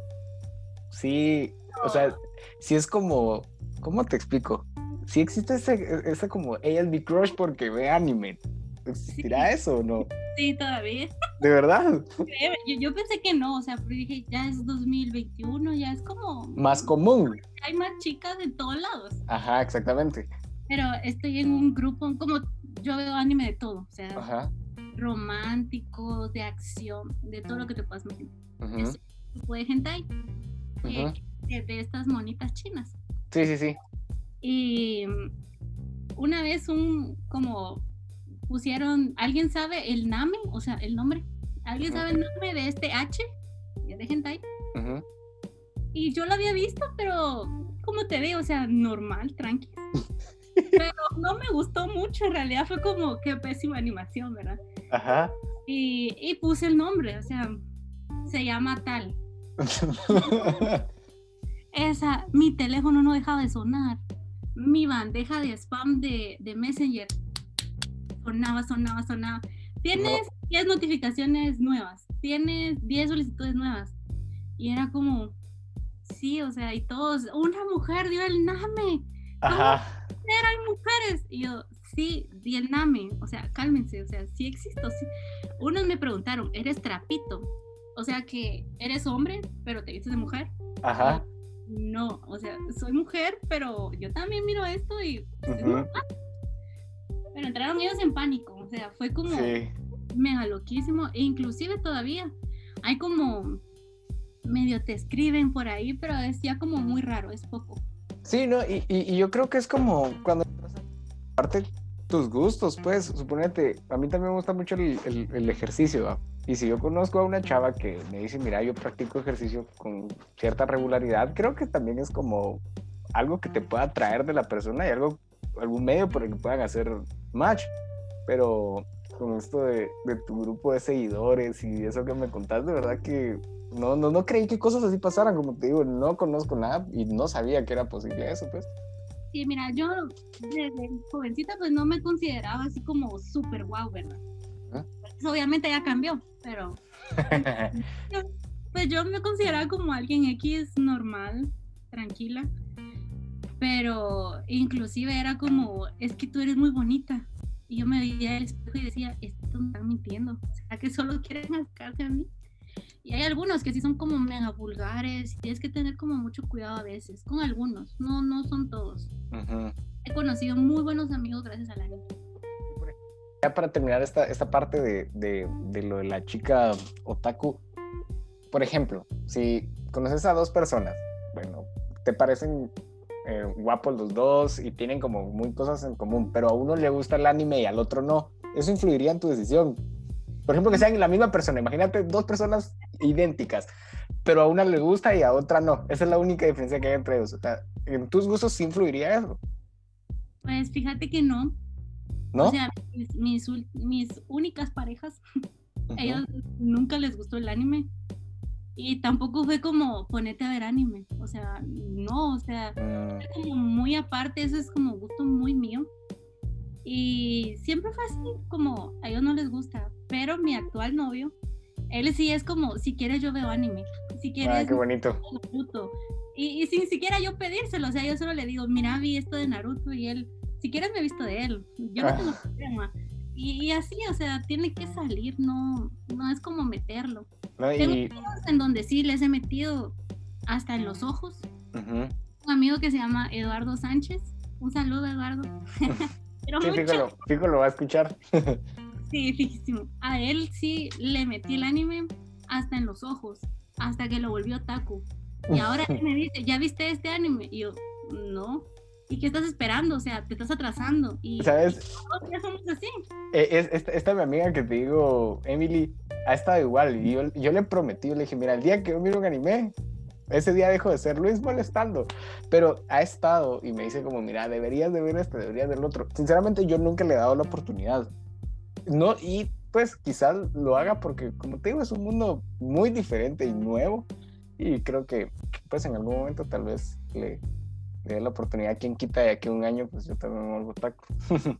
sí, o sea, sí es como, ¿cómo te explico? Sí existe ese, ese como, ella es mi crush porque ve anime. ¿Existirá eso o no? Sí, todavía. ¿De verdad? Yo, yo, pensé que no, o sea, pero dije, ya es 2021, ya es como... Más común. Hay más chicas de todos lados. Ajá, exactamente. Pero estoy en un grupo, como yo veo anime de todo, o sea, Ajá romántico, de acción, de todo lo que te puedas imaginar. Uh -huh. Es un grupo de hentai. de, de estas monitas chinas. Sí, sí, sí. Y una vez un como pusieron, ¿alguien sabe el name? O sea, el nombre. ¿Alguien sabe el nombre de este H? De hentai. Y yo lo había visto, pero como te veo, o sea, normal, tranqui. <laughs> pero no me gustó mucho, en realidad fue como que pésima animación, ¿verdad? Ajá. Y, y puse el nombre, o sea, se llama tal. Esa, mi teléfono no dejaba de sonar. Mi bandeja de spam de, de Messenger sonaba, sonaba, sonaba. Tienes 10 notificaciones nuevas, tienes 10 solicitudes nuevas. Y era como, sí, o sea, y todos, una mujer dio el NAME. Ajá. Eran mujeres. Y yo, sí, di el NAME. O sea, cálmense, o sea, sí existo. Sí. Unos me preguntaron, ¿eres trapito? O sea, que eres hombre, pero te vistes de mujer. Ajá. No, o sea, soy mujer, pero yo también miro esto y... Pues, pero entraron ellos en pánico, o sea, fue como mega loquísimo, e inclusive todavía hay como medio te escriben por ahí, pero es ya como muy raro, es poco. Sí, no, y, y, yo creo que es como cuando aparte tus gustos, pues, suponete, a mí también me gusta mucho el, el, ejercicio, y si yo conozco a una chava que me dice, mira, yo practico ejercicio con cierta regularidad, creo que también es como algo que te pueda traer de la persona y algo, algún medio por el que puedan hacer match. Pero con esto de, de tu grupo de seguidores y eso que me contaste, de verdad que no, no, no creí que cosas así pasaran, como te digo, no conozco nada y no sabía que era posible eso, pues. Sí, mira, yo desde jovencita pues no me consideraba así como súper guau, ¿verdad? Pues, obviamente ya cambió, pero pues yo me consideraba como alguien X normal, tranquila, pero inclusive era como, es que tú eres muy bonita. Y yo me veía el espejo y decía, esto me están mintiendo, o sea, que solo quieren acercarse a mí. Y hay algunos que sí son como mega vulgares y tienes que tener como mucho cuidado a veces, con algunos, no, no son todos. He conocido muy buenos amigos gracias a la gente. Ya para terminar esta, esta parte de, de, de lo de la chica otaku, por ejemplo, si conoces a dos personas, bueno, te parecen eh, guapos los dos y tienen como muy cosas en común, pero a uno le gusta el anime y al otro no, eso influiría en tu decisión. Por ejemplo, que sean la misma persona, imagínate dos personas idénticas, pero a una le gusta y a otra no. Esa es la única diferencia que hay entre ellos. O sea, ¿en tus gustos sí influiría eso? Pues fíjate que no. ¿No? O sea, mis, mis, únicas parejas, ellos nunca les gustó el anime. Y tampoco fue como ponete a ver anime. O sea, no, o sea, mm. como muy aparte, eso es como gusto muy mío. Y siempre fue así, como a ellos no les gusta. Pero mi actual novio, él sí es como, si quieres yo veo anime. Si quieres... Ah, qué bonito. Y, y, sin siquiera yo pedírselo, o sea, yo solo le digo, mira, vi esto de Naruto y él, si quieres me he visto de él. Yo no tengo ah. problema. Y, así, o sea, tiene que salir, no, no es como meterlo. Tengo en donde sí les he metido hasta en los ojos. Un amigo que se llama Eduardo Sánchez. Un saludo, Eduardo. <laughs> Pero sí, fijo, lo, va a escuchar. <laughs> sí, fijísimo. A él sí le metí el anime hasta en los ojos, hasta que lo volvió taku. Y ahora me dice, ¿ya viste este anime? Y yo, no. ¿Y qué estás esperando? O sea, te estás atrasando. Y ¿Sabes? ya somos así. E, es, esta, esta mi amiga que te digo, Emily, ha estado igual. Y yo, yo le prometí, le dije, mira, el día que yo miro un anime, ese día dejo de ser Luis molestando. Pero ha estado y me dice como, mira, deberías de ver este, deberías del otro. Sinceramente, yo nunca le he dado la oportunidad. No, y pues quizás lo haga porque, como te digo, es un mundo muy diferente y nuevo. Y creo que, pues en algún momento tal vez le, le dé la oportunidad. Quien quita de aquí un año, pues yo también me vuelvo otaku. <laughs>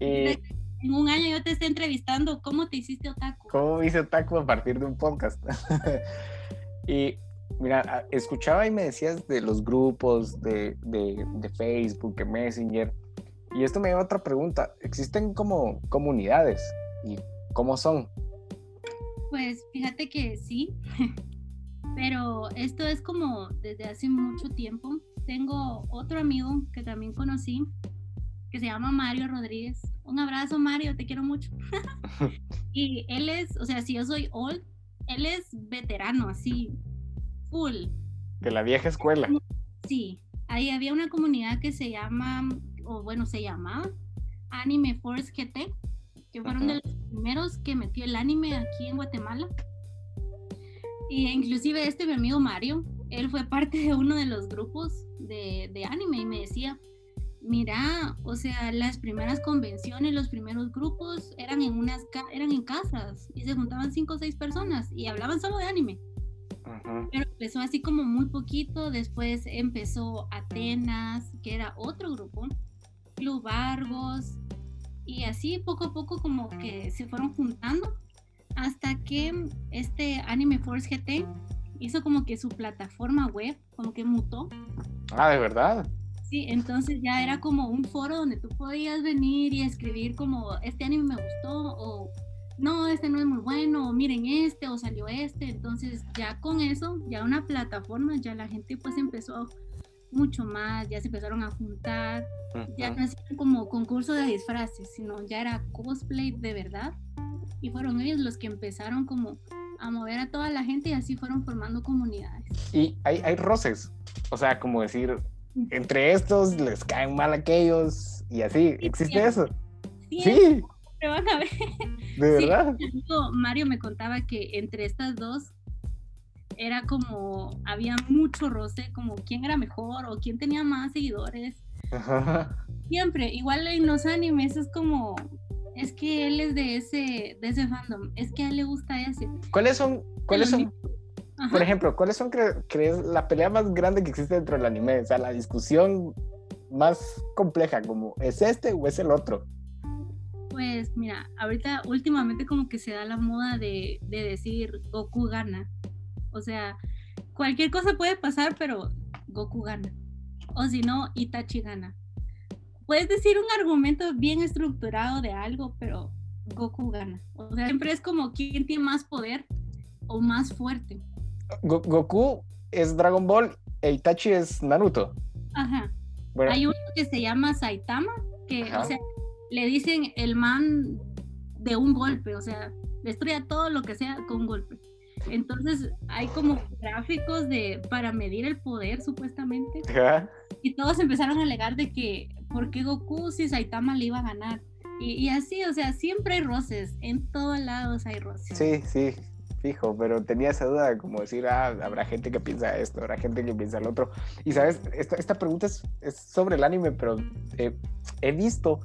y, en un año yo te estoy entrevistando. ¿Cómo te hiciste otaku? ¿Cómo hice otaku a partir de un podcast? <laughs> y mira, escuchaba y me decías de los grupos de, de, de Facebook, de Messenger. Y esto me lleva a otra pregunta. ¿Existen como comunidades? ¿Y cómo son? Pues fíjate que sí, <laughs> pero esto es como desde hace mucho tiempo. Tengo otro amigo que también conocí, que se llama Mario Rodríguez. Un abrazo, Mario, te quiero mucho. <laughs> y él es, o sea, si yo soy old, él es veterano, así, full. De la vieja escuela. Sí, ahí había una comunidad que se llama, o bueno, se llamaba Anime Force GT, que fueron de los primeros que metió el anime aquí en Guatemala. Y inclusive este mi amigo Mario, él fue parte de uno de los grupos de, de anime y me decía, mira, o sea, las primeras convenciones, los primeros grupos eran en unas eran en casas y se juntaban cinco o seis personas y hablaban solo de anime. Pero empezó así como muy poquito, después empezó Atenas, que era otro grupo, Club Argos, y así poco a poco como que se fueron juntando hasta que este Anime Force GT hizo como que su plataforma web, como que mutó. Ah, de verdad. Sí, entonces ya era como un foro donde tú podías venir y escribir como, este anime me gustó, o no, este no es muy bueno, o miren este, o salió este. Entonces ya con eso, ya una plataforma, ya la gente pues empezó mucho más, ya se empezaron a juntar, ya no hacían como concurso de disfraces, sino ya era cosplay de verdad. Y fueron ellos los que empezaron como a mover a toda la gente y así fueron formando comunidades. Y hay, hay roces, o sea, como decir, entre estos les caen mal aquellos y así. ¿Existe eso? Sí. sí. van a ver. ¿De verdad? Mario me contaba que entre estas dos era como, había mucho roce, como quién era mejor o quién tenía más seguidores. Siempre, igual en los animes es como, es que él es de ese, de ese fandom, es que a él le gusta ese. ¿Cuáles son, cuáles son, por ejemplo, ¿cuáles son, crees, la pelea más grande que existe dentro del anime? O sea, la discusión más compleja, como, ¿es este o es el otro? Pues mira, ahorita últimamente como que se da la moda de, de decir Goku gana. O sea, cualquier cosa puede pasar, pero Goku gana. O si no, Itachi gana. Puedes decir un argumento bien estructurado de algo, pero Goku gana. O sea, siempre es como quién tiene más poder o más fuerte. Goku es Dragon Ball e Itachi es Naruto. Ajá. Hay uno que se llama Saitama, que o sea, le dicen el man de un golpe, o sea, destruye todo lo que sea con un golpe. Entonces hay como gráficos de para medir el poder supuestamente. Y todos empezaron a alegar de que por qué Goku si Saitama le iba a ganar. Y, y, así, o sea, siempre hay roces, en todos lados hay roces. Sí, sí, fijo, pero tenía esa duda de como decir, ah, habrá gente que piensa esto, habrá gente que piensa lo otro. Y sabes, esta, esta pregunta es, es, sobre el anime, pero eh, he visto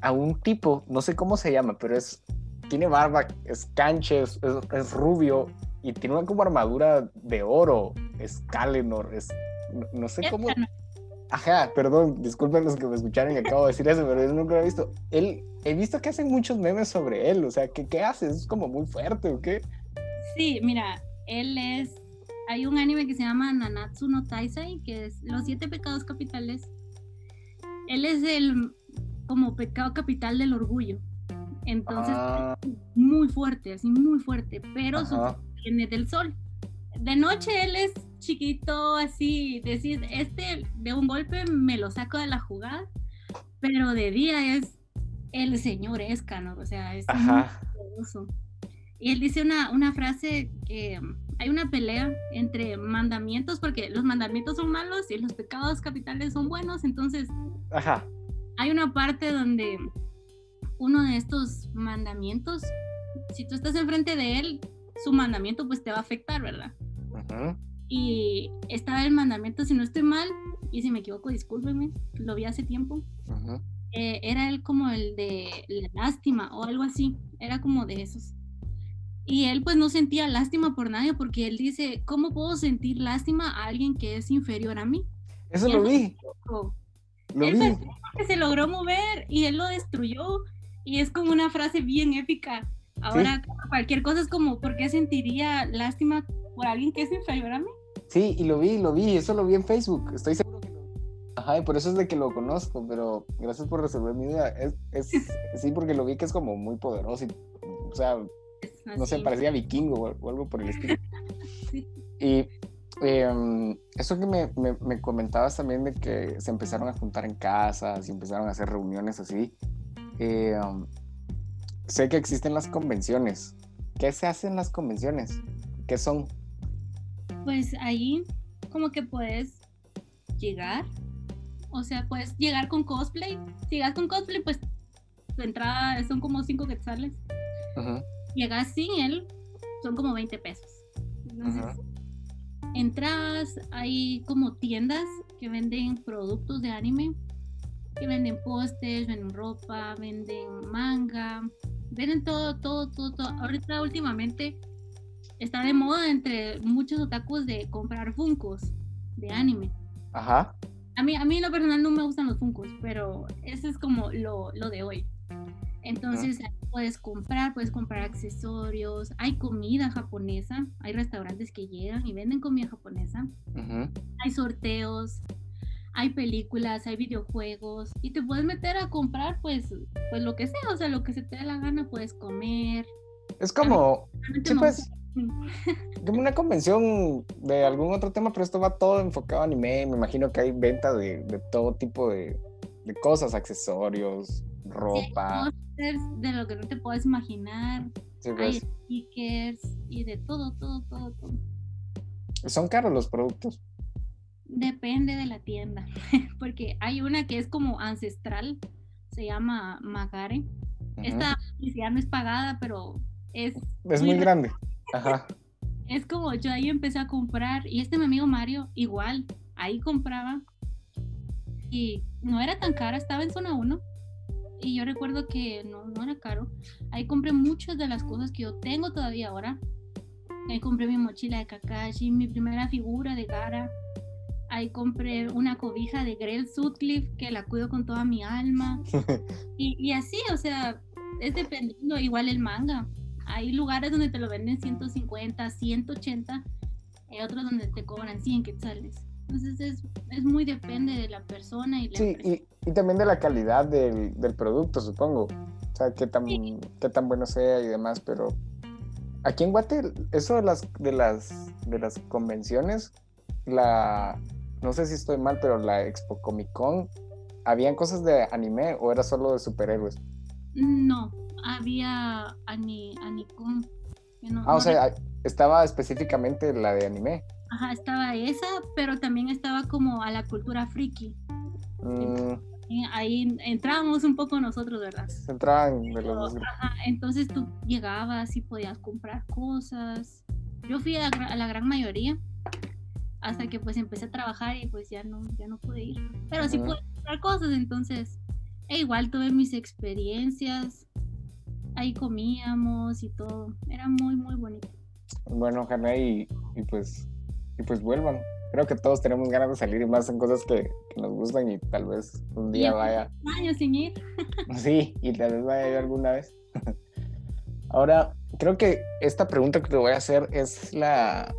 a un tipo, no sé cómo se llama, pero es, tiene barba, es canche, es, es, rubio y tiene una como armadura de oro, es Kalenor, es, no, sé cómo... Ajá, perdón, disculpen los que me escucharon y acabo de decir eso, pero yo nunca lo he visto. Él, he visto que hacen muchos memes sobre él, o sea, ¿qué, qué hace? ¿Es como muy fuerte o qué? Sí, mira, él es... Hay un anime que se llama Nanatsu no Taisai, que es Los Siete Pecados Capitales. Él es el como pecado capital del orgullo. Entonces, ah. muy fuerte, así muy fuerte, pero su, viene del sol. De noche él es chiquito, así, decir, este de un golpe me lo saco de la jugada, pero de día es el señor Escanor, o sea, es muy Y él dice una, una frase que hay una pelea entre mandamientos, porque los mandamientos son malos y los pecados capitales son buenos, entonces Ajá. hay una parte donde uno de estos mandamientos, si tú estás enfrente de él, su mandamiento pues te va a afectar, ¿verdad? Ajá y estaba el mandamiento, si no estoy mal, y si me equivoco, discúlpeme, lo vi hace tiempo. Eh, era él como el de la lástima o algo así, era como de esos. Y él pues no sentía lástima por nadie porque él dice, ¿cómo puedo sentir lástima a alguien que es inferior a mí? Eso lo vi. Lo vi. Que se logró mover y él lo destruyó y es como una frase bien épica. Ahora cualquier cosa es como, ¿por qué sentiría lástima por alguien que es inferior a mí? Sí, y lo vi, lo vi, eso lo vi en Facebook, estoy seguro que lo Ajá, y por eso es de que lo conozco, pero gracias por resolver mi duda. Es, es <laughs> sí, porque lo vi que es como muy poderoso, y, o sea, no sé, parecía vikingo o, algo por el estilo. <laughs> Y em, eso que me, me, comentabas también de que se empezaron a juntar en casas y empezaron a hacer reuniones así. Em, sé que existen las convenciones. ¿Qué se hace en las convenciones? ¿Qué son? Pues ahí como que puedes llegar, o sea, puedes llegar con cosplay. Si llegas con cosplay, pues tu entrada son como 5 quetzales. Llegas sin él, son como 20 pesos. Entonces, entras, hay como tiendas que venden productos de anime, que venden postes, venden ropa, venden manga, venden todo, todo, todo, todo. Ahorita últimamente está de moda entre muchos otakus de comprar funcos de anime. Ajá. A mí, a mí en lo personal no me gustan los funcos, pero eso es como lo, lo de hoy. Entonces puedes comprar, puedes comprar accesorios, hay comida japonesa, hay restaurantes que llegan y venden comida japonesa, hay sorteos, hay películas, hay videojuegos y te puedes meter a comprar pues, pues lo que sea, o sea, lo que se te dé la gana puedes comer. Es como, sí, pues, <laughs> como una convención de algún otro tema, pero esto va todo enfocado a anime, me imagino que hay venta de, de todo tipo de, de cosas, accesorios, ropa. de lo que no te puedes imaginar. hay pues. stickers y de todo, todo, todo, todo. ¿Son caros los productos? Depende de la tienda, <laughs> porque hay una que es como ancestral, se llama Magare. Esta publicidad no es pagada, pero es... Es muy, grande. <laughs> Ajá. Es como yo ahí empecé a comprar y este mi amigo Mario igual, ahí compraba y no era tan cara, estaba en zona 1 y yo recuerdo que no, no era caro. Ahí compré muchas de las cosas que yo tengo todavía ahora. Ahí compré mi mochila de Kakashi, mi primera figura de Gara. Ahí compré una cobija de Grell Sutcliffe que la cuido con toda mi alma. <laughs> y, y, así, o sea, es dependiendo, igual el manga. Hay lugares donde te lo venden 150, 180, hay otros donde te cobran 100 quetzales. Entonces es, es muy depende de la persona y la Sí, y, y, también de la calidad del, del, producto, supongo. O sea, qué tan, qué tan bueno sea y demás, pero aquí en Guate, eso de las, de las, de las convenciones, la, no sé si estoy mal, pero la Expo Comic Con, ¿habían cosas de anime o era solo de superhéroes? No, había ani, Anicon. No, ah, o sea, estaba específicamente la de anime. Ajá, estaba esa, pero también estaba como a la cultura friki. Mm. Ahí entrábamos un poco nosotros, ¿verdad? Entraban de los Ajá, entonces tú llegabas y podías comprar cosas. Yo fui a, la gran mayoría hasta que pues empecé a trabajar y pues ya no, ya no pude ir. Pero sí pude comprar cosas, entonces e igual tuve mis experiencias. Ahí comíamos y todo. Era muy, muy bonito. Bueno, ojalá y pues y pues vuelvan. Creo que todos tenemos ganas de salir y más en cosas que, nos gustan y tal vez un día vaya. Años sin ir. <laughs> sí, y tal vez vaya yo alguna vez. <laughs> Ahora, creo que esta pregunta que te voy a hacer es la,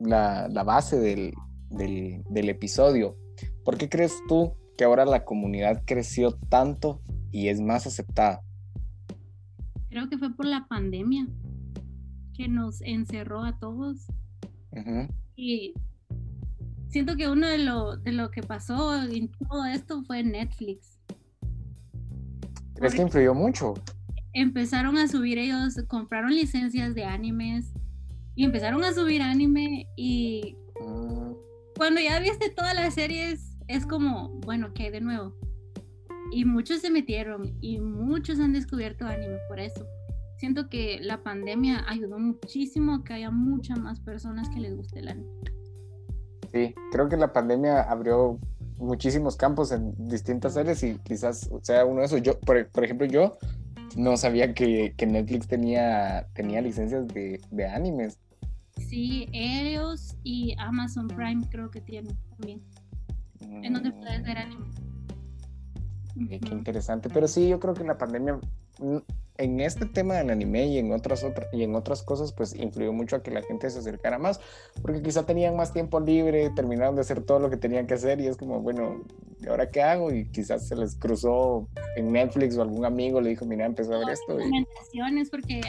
la, la base del, del, del episodio. ¿Por qué crees tú que ahora la comunidad creció tanto y es más aceptada? Creo que fue por la pandemia que nos encerró a todos. Y siento que uno de lo, de lo que pasó en todo esto fue Netflix. ¿Crees que influyó mucho? Empezaron a subir ellos, compraron licencias de animes y empezaron a subir anime y mm. cuando ya viste todas las series es como, bueno, ¿qué hay de nuevo? Y muchos se metieron y muchos han descubierto anime por eso siento que la pandemia ayudó muchísimo a que haya muchas más personas que les guste el anime. Sí, creo que la pandemia abrió muchísimos campos en distintas áreas y quizás sea uno de esos. Yo, por, ejemplo, yo no sabía que, Netflix tenía, tenía licencias de, de animes. Sí, Aereos y Amazon Prime creo que tienen también. En donde puedes ver anime. Qué interesante. Pero sí, yo creo que la pandemia en este tema del anime y en otras, otras y en otras cosas, pues influyó mucho a que la gente se acercara más, porque quizá tenían más tiempo libre, terminaron de hacer todo lo que tenían que hacer y es como, bueno, ¿y ahora qué hago? Y quizás se les cruzó en Netflix o algún amigo le dijo, mira, empezó a ver esto. Recomendaciones, porque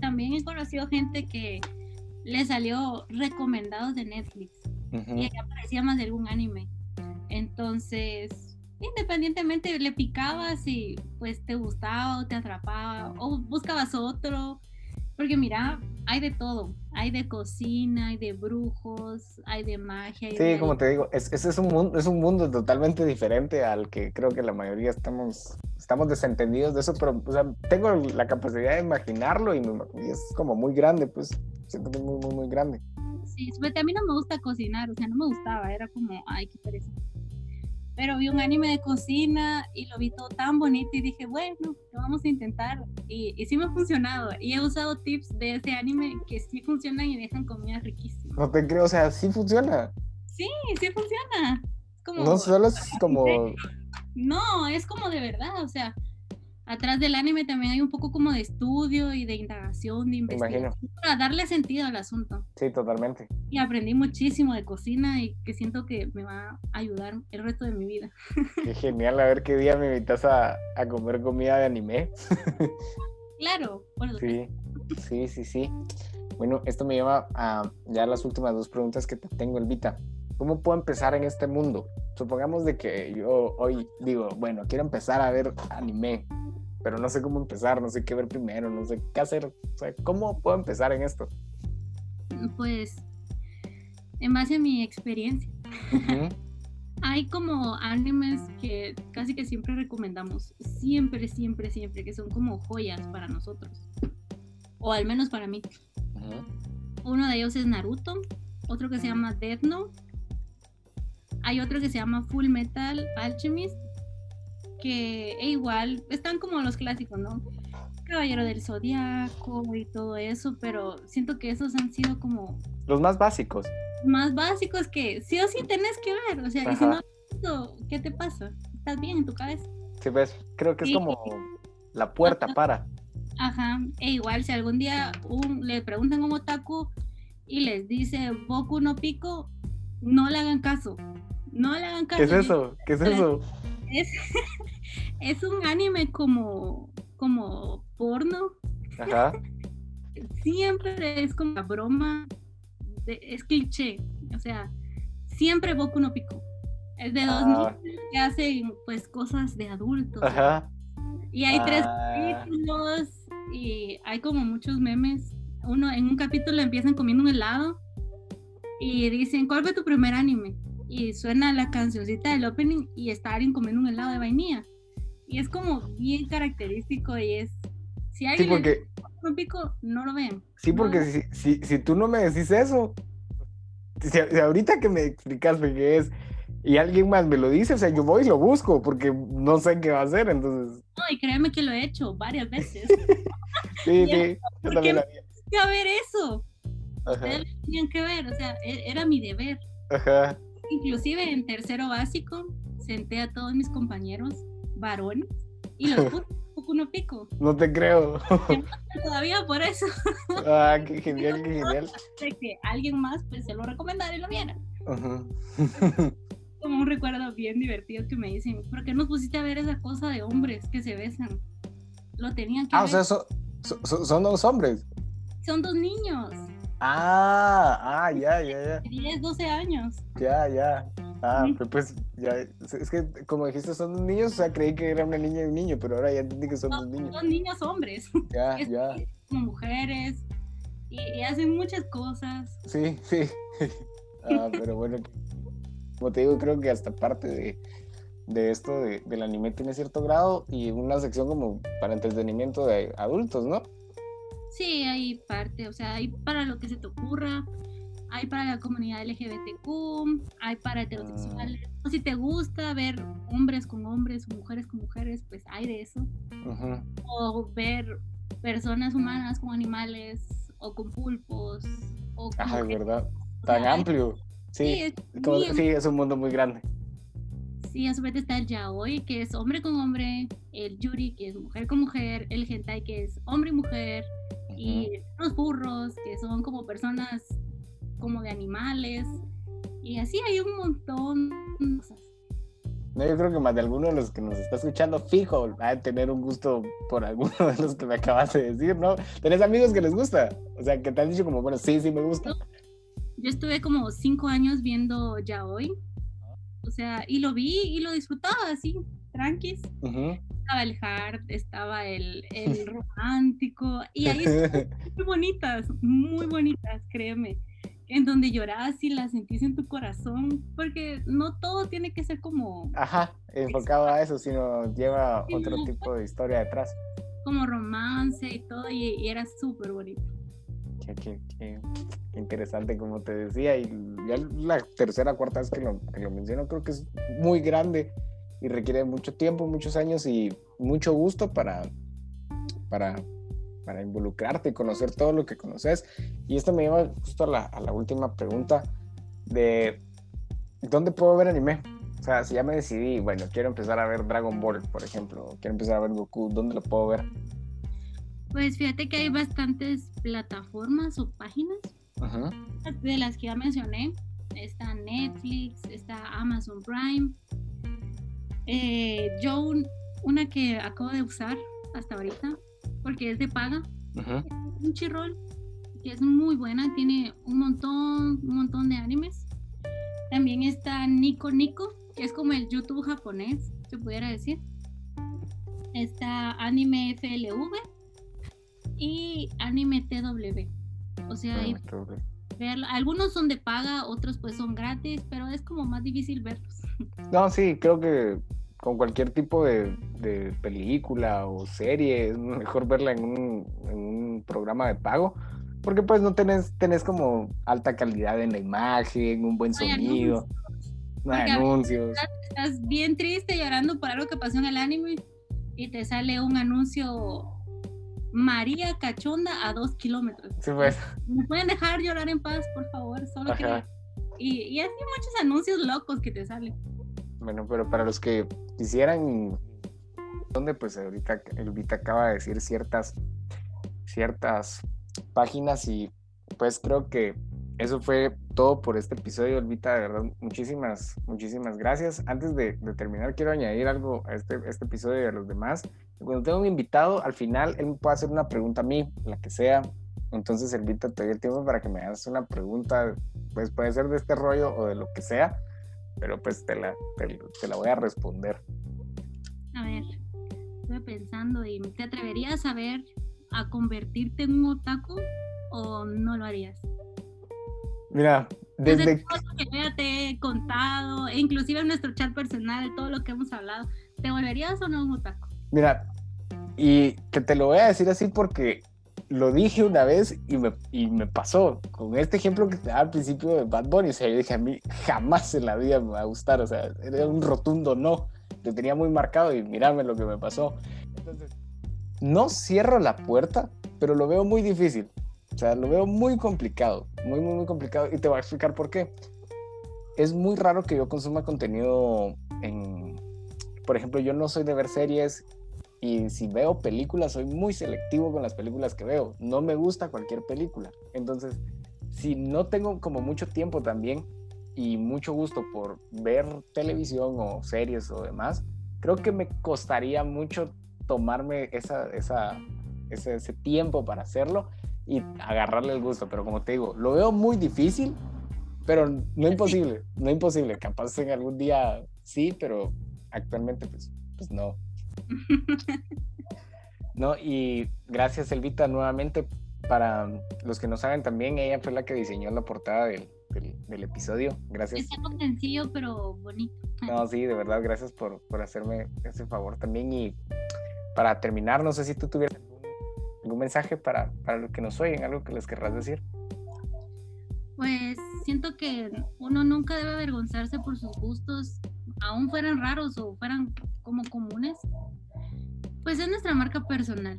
también he conocido gente que le salió recomendados de Netflix y aparecía más de algún anime. Entonces, independientemente le picabas y pues te gustaba o te atrapaba o buscabas otro. Porque mira, hay de todo. Hay de cocina, hay de brujos, hay de magia. sí, como te digo, es, es, un mundo, es un mundo totalmente diferente al que creo que la mayoría estamos, estamos desentendidos de eso, pero o sea, tengo la capacidad de imaginarlo y, es como muy grande, pues siento que es muy, muy, muy grande. Sí, a mí no me gusta cocinar, o sea, no me gustaba, era como, ay, qué pereza pero vi un anime de cocina y lo vi todo tan bonito y dije, bueno, lo vamos a intentar. Y, y sí me ha funcionado. Y he usado tips de ese anime que sí funcionan y dejan comida riquísima. No te creo, o sea, sí funciona. Sí, sí funciona. Como, no solo es <laughs> como... No, es como de verdad, o sea, atrás del anime también hay un poco como de estudio y de indagación, de investigación, para darle sentido al asunto. Sí, totalmente. Y aprendí muchísimo de cocina y que siento que me va a ayudar el resto de mi vida. <laughs> Qué genial, a ver qué día me invitas a, comer comida de anime. <laughs> claro, bueno. Sí, sí, sí, sí. Bueno, esto me lleva a ya las últimas dos preguntas que te tengo, Elvita. ¿Cómo puedo empezar en este mundo? Supongamos de que yo hoy digo, bueno, quiero empezar a ver anime pero no sé cómo empezar, no sé qué ver primero, no sé qué hacer. O sea, ¿cómo puedo empezar en esto? Pues, en base a mi experiencia, <laughs> hay como animes que casi que siempre recomendamos, siempre, siempre, siempre, que son como joyas para nosotros, o al menos para mí. Uno de ellos es Naruto, otro que se llama Death Note, hay otro que se llama Full Metal Alchemist que e igual están como los clásicos, ¿no? Caballero del Zodiaco y todo eso, pero siento que esos han sido como... Los más básicos. Más básicos que sí o sí tenés que ver, o sea, y si no, ¿qué te pasa? ¿Estás bien en tu cabeza? Sí, ves, creo que es como la puerta para. Ajá, e igual si algún día un, le preguntan a un otaku y les dice Boku no Pico, no le hagan caso. No le hagan caso. ¿Qué es eso? ¿Qué es <laughs> eso? Es, <laughs> es un anime como, como porno. Ajá. <laughs> Siempre es como la broma, es cliché. O sea, siempre Boku no Pico. Es de dos ah. niños que hacen pues cosas de adultos. Ajá. Y hay tres ah. capítulos y hay como muchos memes. Uno, en un capítulo empiezan comiendo un helado y dicen, ¿cuál fue tu primer anime? y suena la cancioncita del opening y está alguien comiendo un helado de vainilla. Y es como bien característico y es... Si alguien sí, porque... un pico, no lo ven. Sí, porque Si, si, si, tú no me decís eso, si, ahorita que me explicaste qué es y alguien más me lo dice, o sea, yo voy y lo busco porque no sé qué va a hacer, entonces... No, y créeme que lo he hecho varias veces. <laughs> sí, <laughs> sí, yo también lo había. A ver eso. Ustedes tenían que ver, o sea, e, era mi deber. Ajá inclusive en tercero básico senté a todos mis compañeros varones y los <laughs> puse uno pico. No te creo. <laughs> Todavía por eso. Ah, qué <laughs> genial, qué genial. De que alguien más pues se lo recomendara y lo viera. Como un recuerdo bien divertido que me dicen, ¿por qué no pusiste a ver esa cosa de hombres que se besan? Lo tenían que Ah, o sea, son dos hombres. Son dos niños. Ah, ah, ya, ya, ya. 10, 12 años. Ya, ya. Ah, pues ya, es que como dijiste son dos niños, o sea, creí que era una niña y un niño, pero ahora ya entendí que son dos niños. Son niños hombres. Ya, <laughs> ya. Como mujeres y, hacen muchas cosas. Sí, sí. <laughs> ah, pero bueno, como te digo, creo que hasta parte de, de esto de, del anime tiene cierto grado y una sección como para entretenimiento de adultos, ¿no? Sí, hay parte, o sea, hay para lo que se te ocurra, hay para la comunidad LGBTQ, hay para heterosexuales. Ah. O si te gusta ver hombres con hombres o mujeres con mujeres, pues hay de eso. O ver personas humanas con animales o con pulpos. O con Ajá, verdad. Tan amplio. Sí, sí es, un mundo muy grande. Sí, a su vez está el yaoi, que es hombre con hombre, el yuri, que es mujer con mujer, el hentai, que es hombre y mujer, y los burros, que son como personas como de animales, y así hay un montón de cosas. No, yo creo que más de alguno de los que nos está escuchando, fijo, va a tener un gusto por alguno de los que me acabas de decir, ¿no? ¿Tenés amigos que les gusta? O sea, que te han dicho como, bueno, sí, sí me gusta. Yo estuve como cinco años viendo ya hoy. O sea, y lo vi y lo disfrutaba así, tranquis. Estaba el hard, estaba el, el romántico, y ahí <laughs> muy bonitas, muy bonitas, créeme, en donde lloras y las sentís en tu corazón, porque no todo tiene que ser como... Ajá, enfocado a eso, sino lleva otro tipo de historia detrás. Como romance y todo, y, era súper bonito. Qué, qué, interesante, como te decía, y ya la tercera, cuarta vez que lo, que lo menciono, creo que es muy grande y requiere mucho tiempo, muchos años y mucho gusto para, para, para involucrarte y conocer todo lo que conoces. Y esto me lleva justo a la, a la última pregunta de ¿dónde puedo ver anime? O sea, si ya me decidí, bueno, quiero empezar a ver Dragon Ball, por ejemplo, quiero empezar a ver Goku, ¿dónde lo puedo ver? Pues fíjate que hay bastantes plataformas o páginas de las que ya mencioné. Está Netflix, está Amazon Prime, eh, yo una que acabo de usar hasta ahorita, porque es de paga, un chirrol, que es muy buena, tiene un montón, un montón de animes. También está Nico Nico, que es como el YouTube japonés, se pudiera decir. Está Anime FLV y Anime TW. O sea, algunos son de paga, otros pues son gratis, pero es como más difícil verlos. <laughs> No, sí, creo que con cualquier tipo de, película o serie, es mejor verla en un, programa de pago, porque pues no tenés, tenés como alta calidad en la imagen, un buen sonido, no hay anuncios. Estás bien triste llorando por algo que pasó en el anime y te sale un anuncio María Cachonda a dos kilómetros. Sí, pues. ¿Me pueden dejar llorar en paz, por favor? Solo y, y así muchos anuncios locos que te salen. Bueno, pero para los que quisieran, donde pues ahorita Elvita acaba de decir ciertas, ciertas páginas y pues creo que eso fue todo por este episodio, Elvita, de verdad, muchísimas, muchísimas gracias. Antes de, terminar, quiero añadir algo a este, este episodio y a los demás. Cuando tengo un invitado, al final él me puede hacer una pregunta a mí, la que sea. Entonces, Elvita, te doy el tiempo para que me hagas una pregunta, pues puede ser de este rollo o de lo que sea pero pues te la, te, la voy a responder. A ver, estoy pensando y ¿te atreverías a ver a convertirte en un otaku o no lo harías? Mira, desde, todo lo que ya te he contado, e inclusive en nuestro chat personal, todo lo que hemos hablado, ¿te volverías o no un otaku? Mira, y que te lo voy a decir así porque lo dije una vez y me, y me pasó. Con este ejemplo que te daba al principio de Bad Bunny, o sea, yo dije, a mí jamás en la vida me va a gustar, o sea, era un rotundo no. Lo tenía muy marcado y mirarme lo que me pasó. Entonces, no cierro la puerta, pero lo veo muy difícil. O sea, lo veo muy complicado, muy, muy, muy complicado. Y te voy a explicar por qué. Es muy raro que yo consuma contenido en... Por ejemplo, yo no soy de ver series y si veo películas, soy muy selectivo con las películas que veo. No me gusta cualquier película. Entonces, si no tengo como mucho tiempo también y mucho gusto por ver televisión o series o demás, creo que me costaría mucho tomarme esa, esa, ese, ese tiempo para hacerlo y agarrarle el gusto. Pero como te digo, lo veo muy difícil, pero no imposible, no imposible. Capaz en algún día sí, pero actualmente pues, pues no. <laughs> no, y gracias Elvita nuevamente. Para los que no saben también, ella fue la que diseñó la portada del, del, episodio. Gracias. Es algo sencillo, pero bonito. No, sí, de verdad, gracias por, por hacerme ese favor también. Y para terminar, no sé si tú tuvieras algún, mensaje para, para los que nos oyen, algo que les querrás decir. Pues siento que uno nunca debe avergonzarse por sus gustos, aún fueran raros o fueran como comunes pues es nuestra marca personal.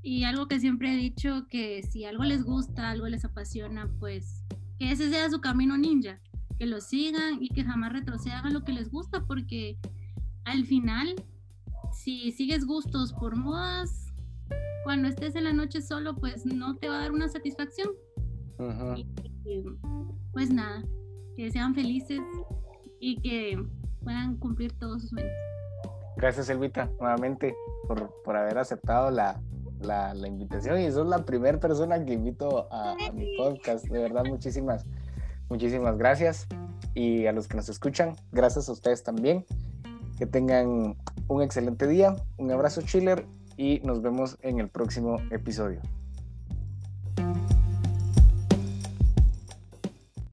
Y algo que siempre he dicho, que si algo les gusta, algo les apasiona, pues que ese sea su camino ninja, que lo sigan y que jamás retrocedan a lo que les gusta, porque al final, si sigues gustos por modas, cuando estés en la noche solo, pues no te va a dar una satisfacción. pues nada, que sean felices y que puedan cumplir todos sus sueños. Gracias, Elvita, nuevamente por, por haber aceptado la, la, la, invitación y sos la primera persona que invito a, mi podcast. De verdad, muchísimas, muchísimas gracias. Y a los que nos escuchan, gracias a ustedes también. Que tengan un excelente día, un abrazo chiller y nos vemos en el próximo episodio.